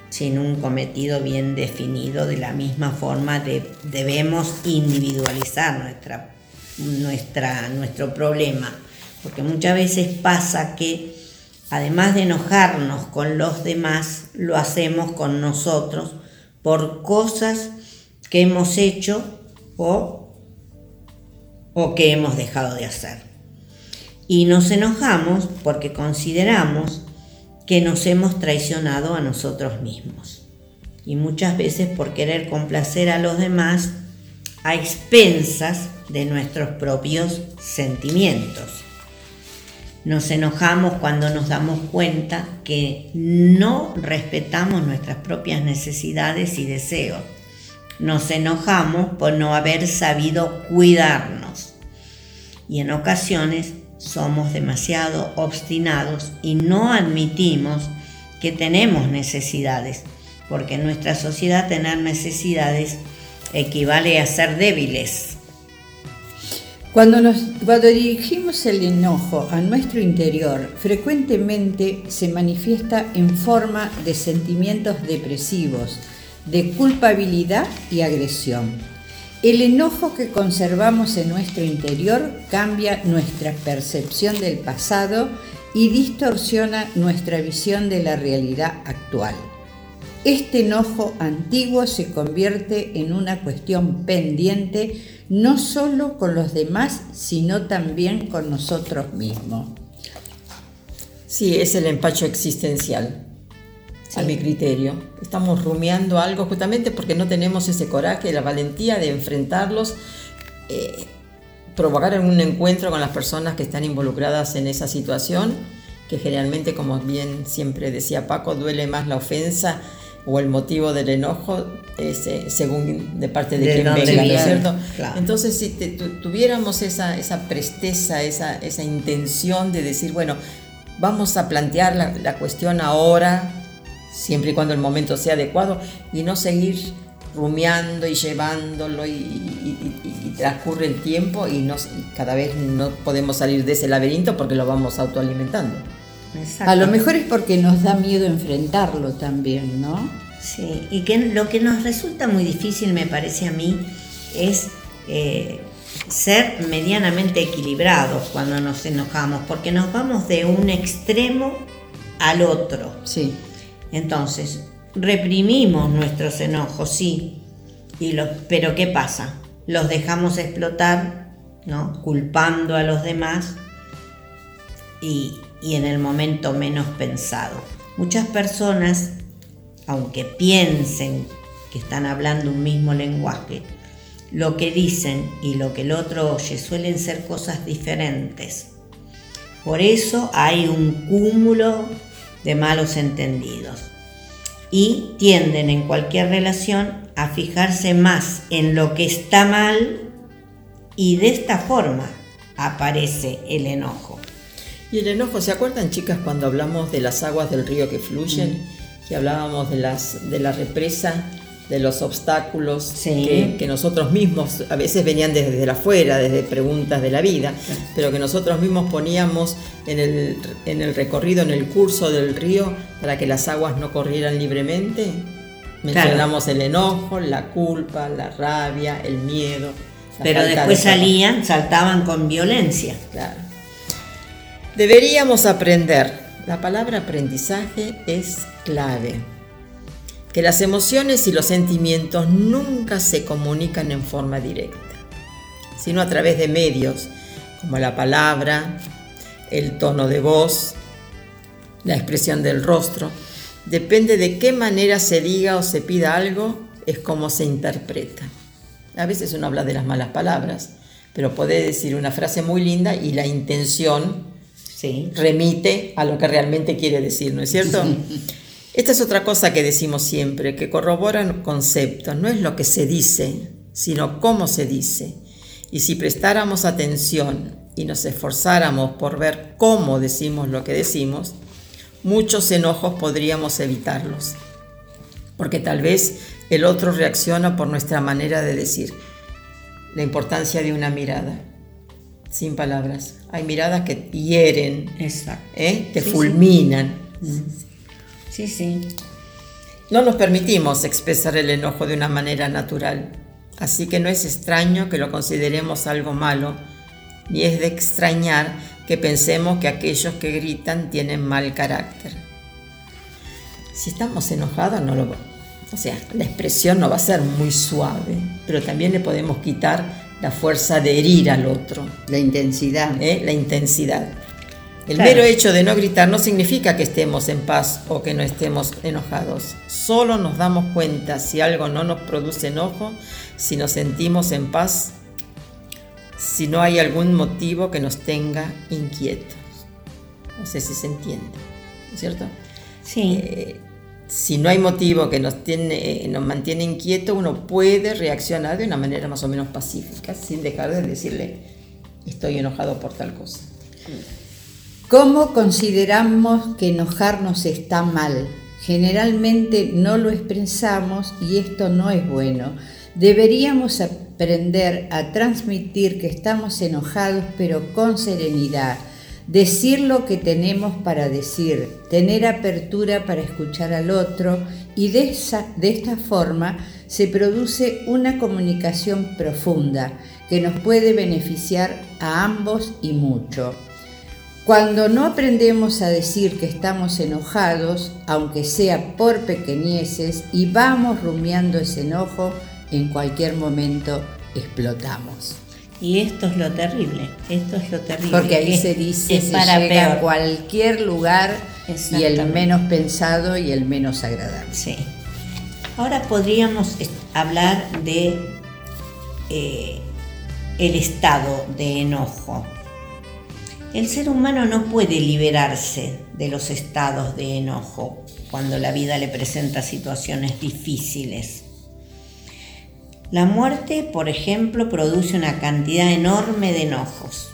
sin un cometido bien definido. De la misma forma debemos individualizar nuestra, nuestra, nuestro problema, porque muchas veces pasa que además de enojarnos con los demás, lo hacemos con nosotros por cosas que hemos hecho o o que hemos dejado de hacer. Y nos enojamos porque consideramos que nos hemos traicionado a nosotros mismos. Y muchas veces por querer complacer a los demás a expensas de nuestros propios sentimientos. Nos enojamos cuando nos damos cuenta que no respetamos nuestras propias necesidades y deseos. Nos enojamos por no haber sabido cuidarnos. Y en ocasiones somos demasiado obstinados y no admitimos que tenemos necesidades, porque en nuestra sociedad tener necesidades equivale a ser débiles. Cuando, nos, cuando dirigimos el enojo a nuestro interior, frecuentemente se manifiesta en forma de sentimientos depresivos, de culpabilidad y agresión. El enojo que conservamos en nuestro interior cambia nuestra percepción del pasado y distorsiona nuestra visión de la realidad actual. Este enojo antiguo se convierte en una cuestión pendiente no solo con los demás, sino también con nosotros mismos. Sí, es el empacho existencial, a mi criterio. Estamos rumiando algo justamente porque no tenemos ese coraje, la valentía de enfrentarlos, eh, provocar un encuentro con las personas que están involucradas en esa situación, que generalmente, como bien siempre decía Paco, duele más la ofensa o el motivo del enojo según de parte de, quien venga, ¿no es cierto? Entonces, si tuviéramos esa, esa presteza, esa, esa, intención de decir, bueno, vamos a plantear la, cuestión ahora, siempre y cuando el momento sea adecuado, y no seguir rumiando y llevándolo y, transcurre el tiempo y, cada vez no podemos salir de ese laberinto porque lo vamos autoalimentando. A lo mejor es porque nos da miedo enfrentarlo también, ¿no? Sí, y que lo que nos resulta muy difícil, me parece a mí, es eh, ser medianamente equilibrados cuando nos enojamos, porque nos vamos de un extremo al otro. Sí. Entonces, reprimimos nuestros enojos, sí, y los, pero ¿qué pasa? Los dejamos explotar, ¿no? Culpando a los demás y, y en el momento menos pensado. Muchas personas, aunque piensen que están hablando un mismo lenguaje, lo que dicen y lo que el otro oye suelen ser cosas diferentes. Por eso hay un cúmulo de malos entendidos y tienden en cualquier relación a fijarse más en lo que está mal y de esta forma aparece el enojo. Y el enojo, ¿se acuerdan chicas cuando hablamos de las aguas del río que fluyen? Mm. Que hablábamos de, las, de la represa, de los obstáculos que, nosotros mismos, a veces venían desde la afuera, desde preguntas de la vida, pero que nosotros mismos poníamos en el, en el recorrido, en el curso del río, para que las aguas no corrieran libremente. Mencionamos el enojo, la culpa, la rabia, el miedo. Pero después salían, saltaban con violencia. Claro. Deberíamos aprender. La palabra aprendizaje es clave. Que las emociones y los sentimientos nunca se comunican en forma directa, sino a través de medios como la palabra, el tono de voz, la expresión del rostro. Depende de qué manera se diga o se pida algo, es como se interpreta. A veces uno habla de las malas palabras, pero puede decir una frase muy linda y la intención remite a lo que realmente quiere decir, ¿no es cierto? Esta es otra cosa que decimos siempre, que corroboran conceptos, no es lo que se dice, sino cómo se dice. Y si prestáramos atención y nos esforzáramos por ver cómo decimos lo que decimos, muchos enojos podríamos evitarlos. Porque tal vez el otro reacciona por nuestra manera de decir. La importancia de una mirada sin palabras. Hay miradas que hieren, ¿eh? que fulminan. Sí. sí, No nos permitimos expresar el enojo de una manera natural, así que no es extraño que lo consideremos algo malo, ni es de extrañar que pensemos que aquellos que gritan tienen mal carácter. Si estamos enojados, no lo O sea, la expresión no va a ser muy suave, pero también le podemos quitar la fuerza de herir al otro. La intensidad. ¿eh? La intensidad. El mero hecho de no gritar no significa que estemos en paz o que no estemos enojados. Solo nos damos cuenta si algo no nos produce enojo, si nos sentimos en paz, si no hay algún motivo que nos tenga inquietos. No sé si se entiende, ¿no es cierto? Sí. Eh, si no hay motivo que nos, tiene, nos mantiene inquieto, uno puede reaccionar de una manera más o menos pacífica, sin dejar de decirle, estoy enojado por tal cosa. ¿Cómo consideramos que enojarnos está mal? Generalmente no lo expresamos y esto no es bueno. Deberíamos aprender a transmitir que estamos enojados pero con serenidad, decir lo que tenemos para decir, tener apertura para escuchar al otro y de, esta forma se produce una comunicación profunda que nos puede beneficiar a ambos y mucho. Cuando no aprendemos a decir que estamos enojados, aunque sea por pequeñeces, y vamos rumiando ese enojo, en cualquier momento explotamos. Y esto es lo terrible, esto es lo terrible. Porque ahí se dice, se para llega a cualquier lugar y el menos pensado y el menos agradable. Sí. Ahora podríamos hablar de eh, el estado de enojo. El ser humano no puede liberarse de los estados de enojo cuando la vida le presenta situaciones difíciles. La muerte, por ejemplo, produce una cantidad enorme de enojos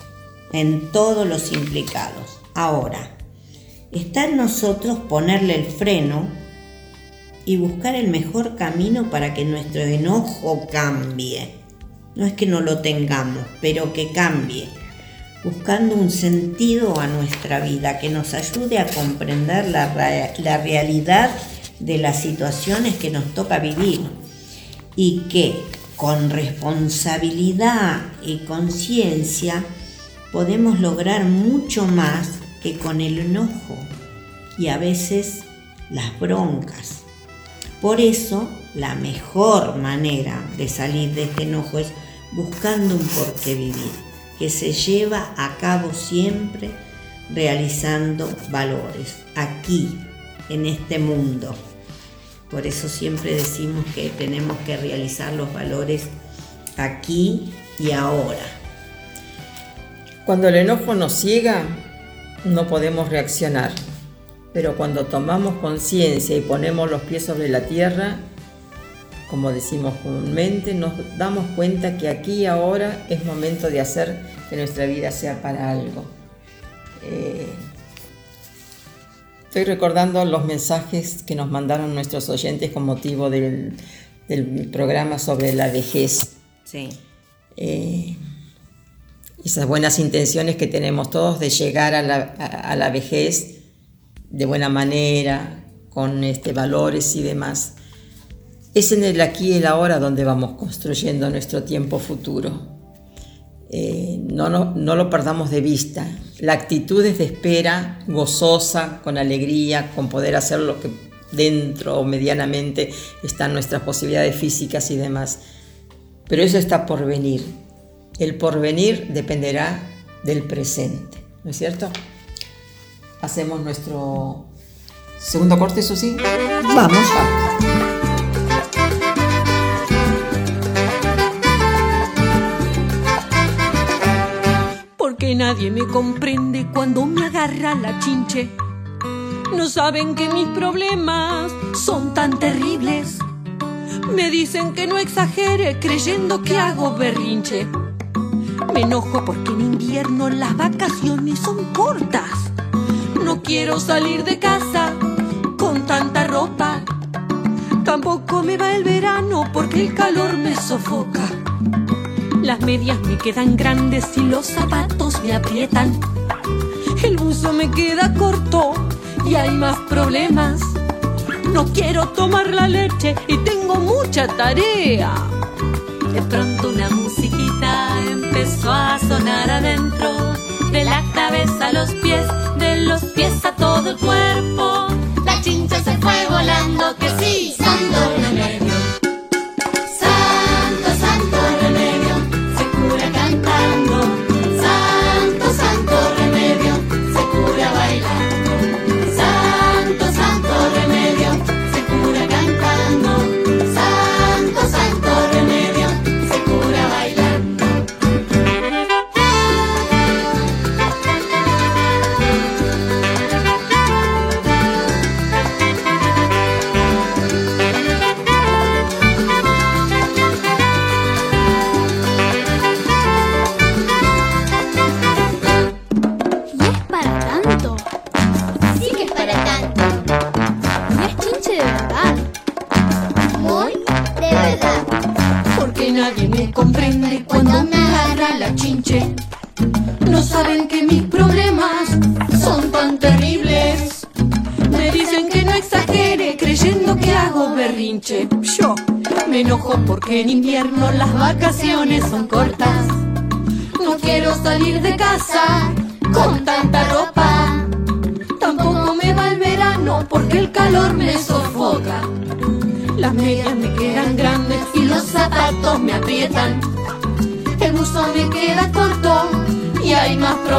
en todos los implicados. Ahora, está en nosotros ponerle el freno y buscar el mejor camino para que nuestro enojo cambie. No es que no lo tengamos, pero que cambie buscando un sentido a nuestra vida que nos ayude a comprender la, la realidad de las situaciones que nos toca vivir y que con responsabilidad y conciencia podemos lograr mucho más que con el enojo y a veces las broncas. Por eso, la mejor manera de salir de este enojo es buscando un porqué vivir que se lleva a cabo siempre realizando valores, aquí, en este mundo. Por eso siempre decimos que tenemos que realizar los valores aquí y ahora. Cuando el enojo nos ciega, no podemos reaccionar, pero cuando tomamos conciencia y ponemos los pies sobre la tierra, como decimos comúnmente, nos damos cuenta que aquí y ahora es momento de hacer que nuestra vida sea para algo. Eh, estoy recordando los mensajes que nos mandaron nuestros oyentes con motivo del, programa sobre la vejez. Sí. Eh, esas buenas intenciones que tenemos todos de llegar a la, a la vejez de buena manera, con este, valores y demás. Es en el aquí y el ahora donde vamos construyendo nuestro tiempo futuro. Eh, no, no, lo perdamos de vista. La actitud es de espera, gozosa, con alegría, con poder hacer lo que dentro o medianamente están nuestras posibilidades físicas y demás. Pero eso está por venir. El porvenir dependerá del presente, ¿no es cierto? Hacemos nuestro segundo corte, eso sí. Vamos. Vamos. Nadie me comprende cuando me agarra la chinche. No saben que mis problemas son tan terribles. Me dicen que no exagere creyendo que hago berrinche. Me enojo porque en invierno las vacaciones son cortas. No quiero salir de casa con tanta ropa. Tampoco me va el verano porque el calor me sofoca. Las medias me quedan grandes y los zapatos me aprietan. El buzo me queda corto y hay más problemas. No quiero tomar la leche y tengo mucha tarea. De pronto una musiquita empezó a sonar adentro, de la cabeza a los pies, de los pies a todo el cuerpo. La chincha se fue volando, que sí, santo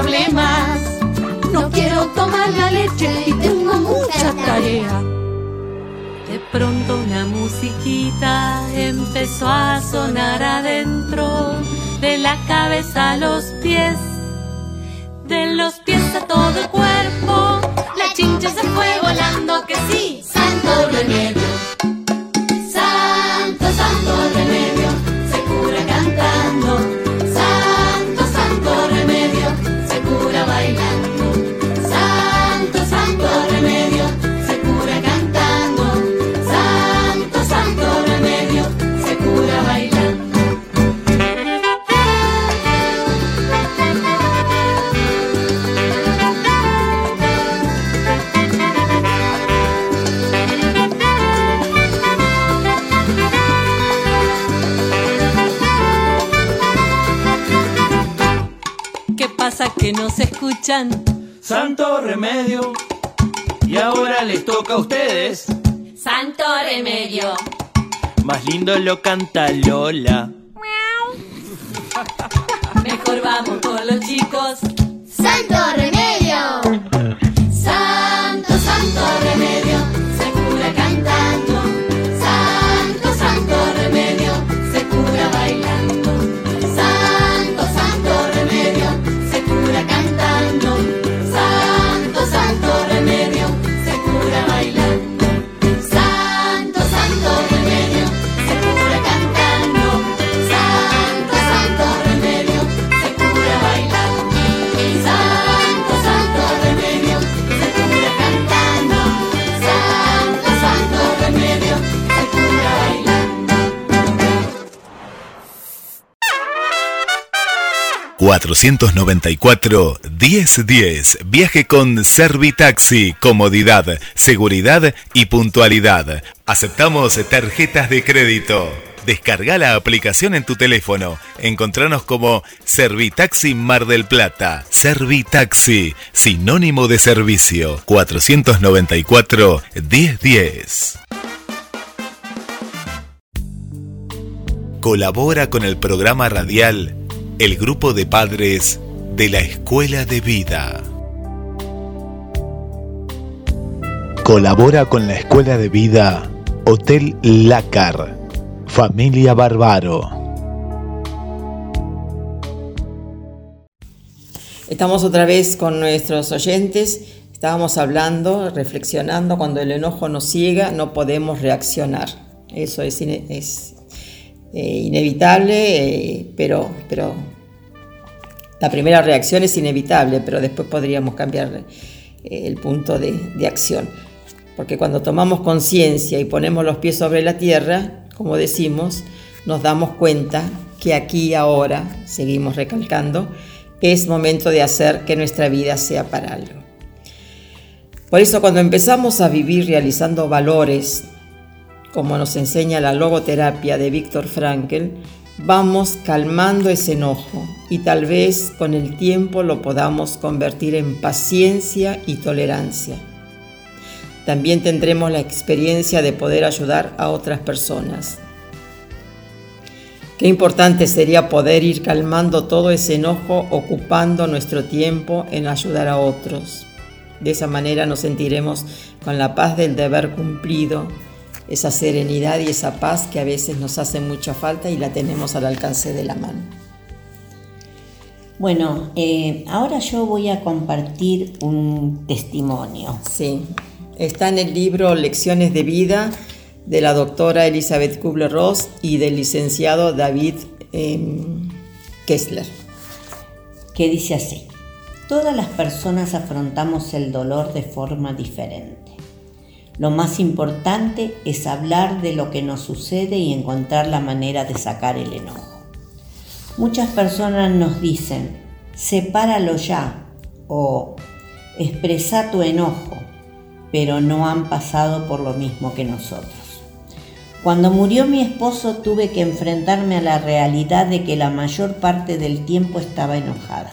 problemas. No quiero tomar la leche y tengo mucha tarea. De pronto una musiquita empezó a sonar adentro, de la cabeza a los pies, de los pies a todo el cuerpo. Santo remedio. Y ahora les toca a ustedes. Santo remedio. Más lindo lo canta Lola. Mejor vamos con los chicos. ¡Santo remedio! 494 1010. Viaje con Servitaxi. Comodidad, seguridad y puntualidad. Aceptamos tarjetas de crédito. Descarga la aplicación en tu teléfono. Encontranos como Servitaxi Mar del Plata. Servitaxi, sinónimo de servicio. 494 1010. Colabora con el programa radial el grupo de padres de la Escuela de Vida. Colabora con la Escuela de Vida Hotel Lácar, Familia Barbaro. Estamos otra vez con nuestros oyentes. Estábamos hablando, reflexionando, cuando el enojo nos ciega no podemos reaccionar. Eso es, es, eh, inevitable, eh, pero, pero la primera reacción es inevitable, pero después podríamos cambiar eh, el punto de, de acción. Porque cuando tomamos conciencia y ponemos los pies sobre la tierra, como decimos, nos damos cuenta que aquí y ahora, seguimos recalcando, es momento de hacer que nuestra vida sea para algo. Por eso cuando empezamos a vivir realizando valores, como nos enseña la logoterapia de Víctor Frankl, vamos calmando ese enojo y tal vez con el tiempo lo podamos convertir en paciencia y tolerancia. También tendremos la experiencia de poder ayudar a otras personas. Qué importante sería poder ir calmando todo ese enojo ocupando nuestro tiempo en ayudar a otros. De esa manera nos sentiremos con la paz del deber cumplido, esa serenidad y esa paz que a veces nos hace mucha falta y la tenemos al alcance de la mano. Bueno, eh, ahora yo voy a compartir un testimonio. Sí, está en el libro Lecciones de Vida de la doctora Elizabeth Kubler-Ross y del licenciado David eh, Kessler. que dice así, todas las personas afrontamos el dolor de forma diferente. Lo más importante es hablar de lo que nos sucede y encontrar la manera de sacar el enojo. Muchas personas nos dicen, sepáralo ya o expresa tu enojo, pero no han pasado por lo mismo que nosotros. Cuando murió mi esposo tuve que enfrentarme a la realidad de que la mayor parte del tiempo estaba enojada,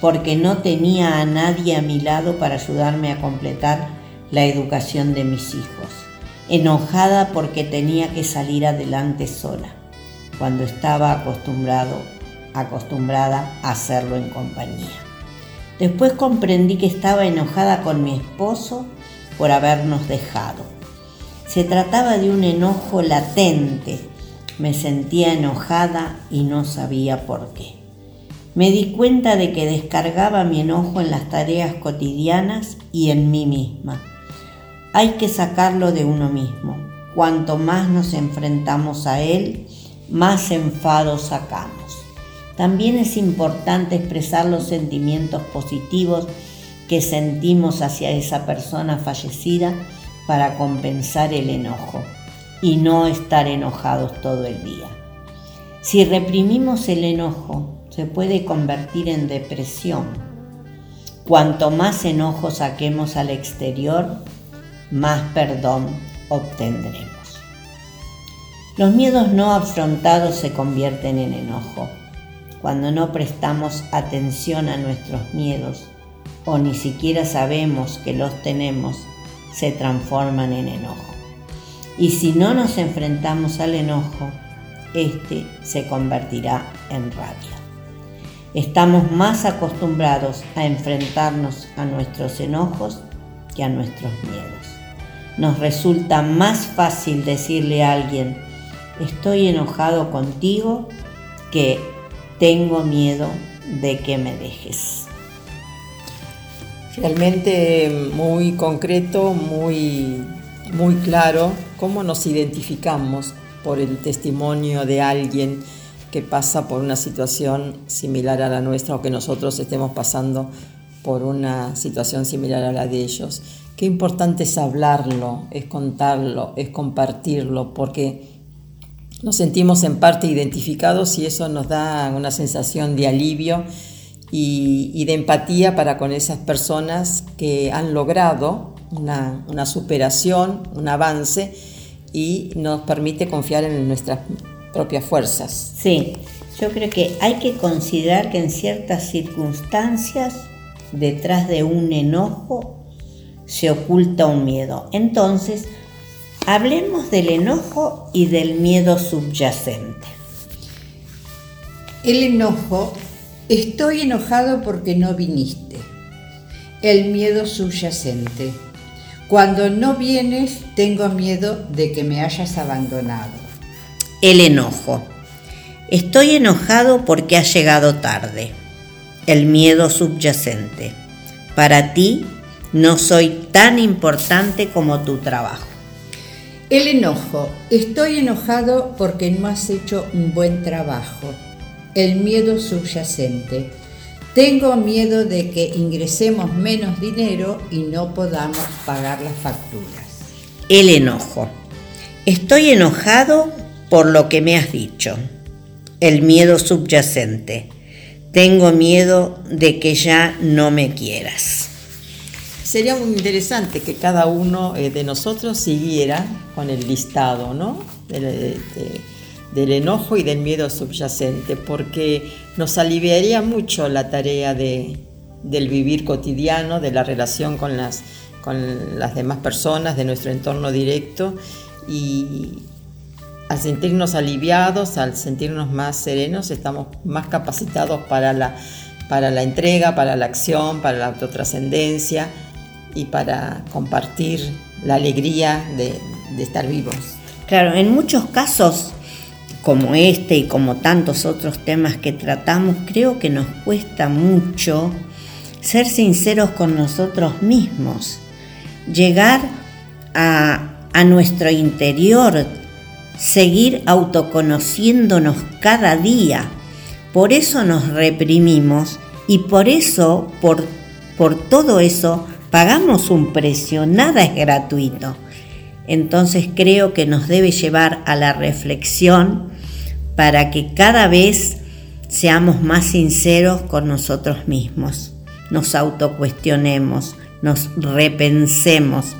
porque no tenía a nadie a mi lado para ayudarme a completar la educación de mis hijos. Enojada porque tenía que salir adelante sola, cuando estaba acostumbrado, acostumbrada a hacerlo en compañía. Después comprendí que estaba enojada con mi esposo por habernos dejado. Se trataba de un enojo latente. Me sentía enojada y no sabía por qué. Me di cuenta de que descargaba mi enojo en las tareas cotidianas y en mí misma. Hay que sacarlo de uno mismo. Cuanto más nos enfrentamos a él, más enfado sacamos. También es importante expresar los sentimientos positivos que sentimos hacia esa persona fallecida para compensar el enojo y no estar enojados todo el día. Si reprimimos el enojo, se puede convertir en depresión. Cuanto más enojo saquemos al exterior, más perdón obtendremos. Los miedos no afrontados se convierten en enojo. Cuando no prestamos atención a nuestros miedos, o ni siquiera sabemos que los tenemos, se transforman en enojo. Y si no nos enfrentamos al enojo, este se convertirá en rabia. Estamos más acostumbrados a enfrentarnos a nuestros enojos que a nuestros miedos. Nos resulta más fácil decirle a alguien, estoy enojado contigo, que tengo miedo de que me dejes. Realmente muy concreto, muy, muy claro cómo nos identificamos por el testimonio de alguien que pasa por una situación similar a la nuestra o que nosotros estemos pasando por una situación similar a la de ellos. Qué importante es hablarlo, es contarlo, es compartirlo, porque nos sentimos en parte identificados y eso nos da una sensación de alivio y, de empatía para con esas personas que han logrado una, una superación, un avance y nos permite confiar en nuestras propias fuerzas. Sí, yo creo que hay que considerar que en ciertas circunstancias detrás de un enojo se oculta un miedo. Entonces, hablemos del enojo y del miedo subyacente. El enojo Estoy enojado porque no viniste. El miedo subyacente. Cuando no vienes, tengo miedo de que me hayas abandonado. El enojo. Estoy enojado porque has llegado tarde. El miedo subyacente. Para ti no soy tan importante como tu trabajo. El enojo. Estoy enojado porque no has hecho un buen trabajo el miedo subyacente. Tengo miedo de que ingresemos menos dinero y no podamos pagar las facturas. El enojo. Estoy enojado por lo que me has dicho. El miedo subyacente. Tengo miedo de que ya no me quieras. Sería muy interesante que cada uno eh, de nosotros siguiera con el listado, ¿no? del enojo y del miedo subyacente, porque nos aliviaría mucho la tarea de, del vivir cotidiano, de la relación con las, con las demás personas, de nuestro entorno directo, y al sentirnos aliviados, al sentirnos más serenos, estamos más capacitados para la, para la entrega, para la acción, para la autotrascendencia y para compartir la alegría de, estar vivos. Claro, en muchos casos como este y como tantos otros temas que tratamos, creo que nos cuesta mucho ser sinceros con nosotros mismos, llegar a, nuestro interior, seguir autoconociéndonos cada día. Por eso nos reprimimos y por eso, por, por todo eso, pagamos un precio, nada es gratuito. Entonces creo que nos debe llevar a la reflexión para que cada vez seamos más sinceros con nosotros mismos, nos autocuestionemos, nos repensemos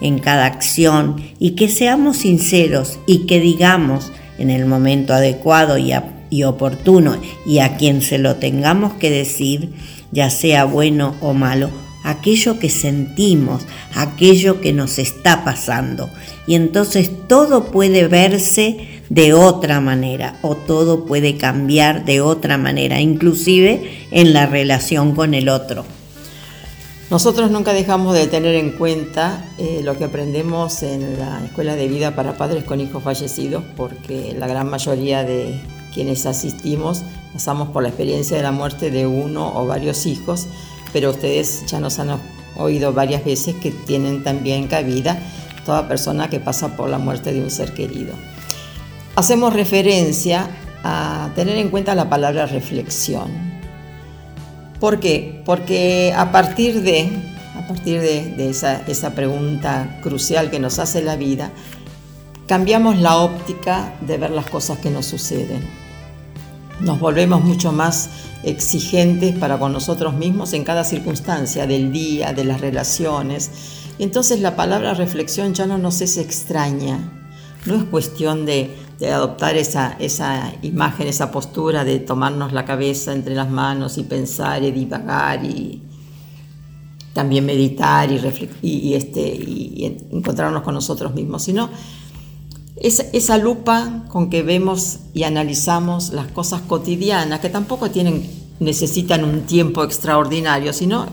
en cada acción y que seamos sinceros y que digamos en el momento adecuado y, y oportuno y a quien se lo tengamos que decir, ya sea bueno o malo, aquello que sentimos, aquello que nos está pasando. Y entonces todo puede verse de otra manera o todo puede cambiar de otra manera, inclusive en la relación con el otro. Nosotros nunca dejamos de tener en cuenta eh, lo que aprendemos en la Escuela de Vida para Padres con Hijos Fallecidos, porque la gran mayoría de quienes asistimos pasamos por la experiencia de la muerte de uno o varios hijos, pero ustedes ya nos han oído varias veces que tienen también cabida toda persona que pasa por la muerte de un ser querido. Hacemos referencia a tener en cuenta la palabra reflexión ¿Por qué? Porque a partir de, a partir de, esa, esa pregunta crucial que nos hace la vida, cambiamos la óptica de ver las cosas que nos suceden. Nos volvemos mucho más exigentes para con nosotros mismos en cada circunstancia del día, de las relaciones. Entonces la palabra reflexión ya no nos es extraña. No es cuestión de, adoptar esa, esa imagen, esa postura de tomarnos la cabeza entre las manos y pensar y divagar y también meditar y, y, este, y encontrarnos con nosotros mismos, sino esa, lupa con que vemos y analizamos las cosas cotidianas, que tampoco tienen, necesitan un tiempo extraordinario, sino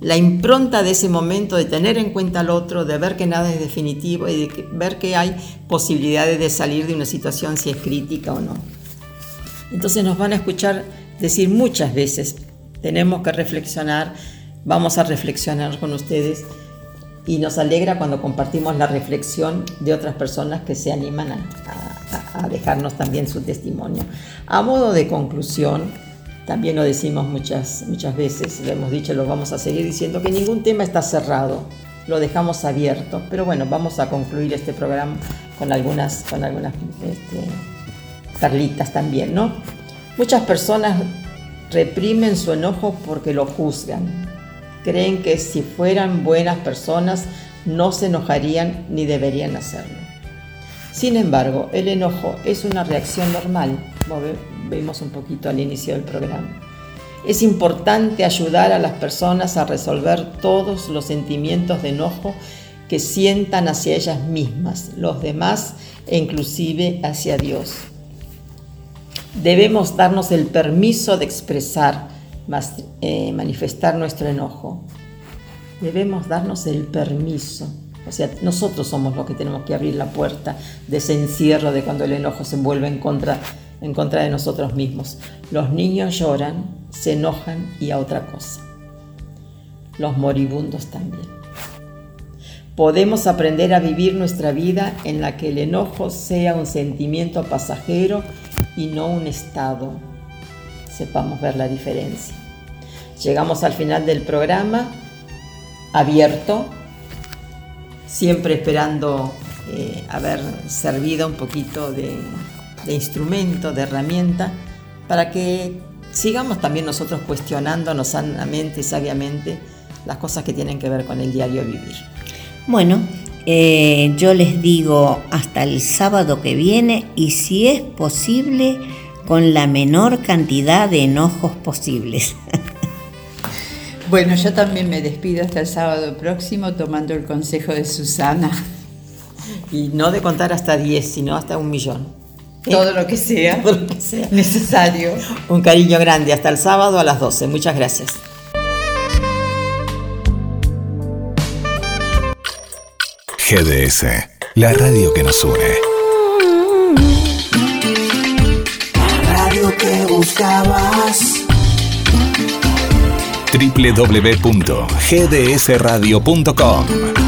la impronta de ese momento, de tener en cuenta al otro, de ver que nada es definitivo y de ver que hay posibilidades de salir de una situación si es crítica o no. Entonces nos van a escuchar decir muchas veces, tenemos que reflexionar, vamos a reflexionar con ustedes y nos alegra cuando compartimos la reflexión de otras personas que se animan a, dejarnos también su testimonio. A modo de conclusión, también lo decimos muchas, muchas veces, lo hemos dicho, lo vamos a seguir diciendo, que ningún tema está cerrado, lo dejamos abierto, pero bueno, vamos a concluir este programa con algunas, con algunas este, perlitas también, ¿no? Muchas personas reprimen su enojo porque lo juzgan. Creen que si fueran buenas personas no se enojarían ni deberían hacerlo. Sin embargo, el enojo es una reacción normal, vimos un poquito al inicio del programa. Es importante ayudar a las personas a resolver todos los sentimientos de enojo que sientan hacia ellas mismas, los demás e inclusive hacia Dios. Debemos darnos el permiso de expresar, eh, manifestar nuestro enojo. Debemos darnos el permiso. O sea, nosotros somos los que tenemos que abrir la puerta de ese encierro de cuando el enojo se envuelve en contra en contra de nosotros mismos. Los niños lloran, se enojan y a otra cosa. Los moribundos también. Podemos aprender a vivir nuestra vida en la que el enojo sea un sentimiento pasajero y no un estado. Sepamos ver la diferencia. Llegamos al final del programa, abierto, siempre esperando eh, haber servido un poquito de instrumento, de herramienta, para que sigamos también nosotros cuestionándonos sanamente y sabiamente las cosas que tienen que ver con el diario vivir. Bueno, eh, yo les digo hasta el sábado que viene y si es posible, con la menor cantidad de enojos posibles. Bueno, yo también me despido hasta el sábado próximo tomando el consejo de Susana. Y no de contar hasta 10, sino hasta un millón. Todo lo que sea, necesario. Un cariño grande. Hasta el sábado a las 12. Muchas gracias. GDS, la radio que nos une. Buscabas. www.gdsradio.com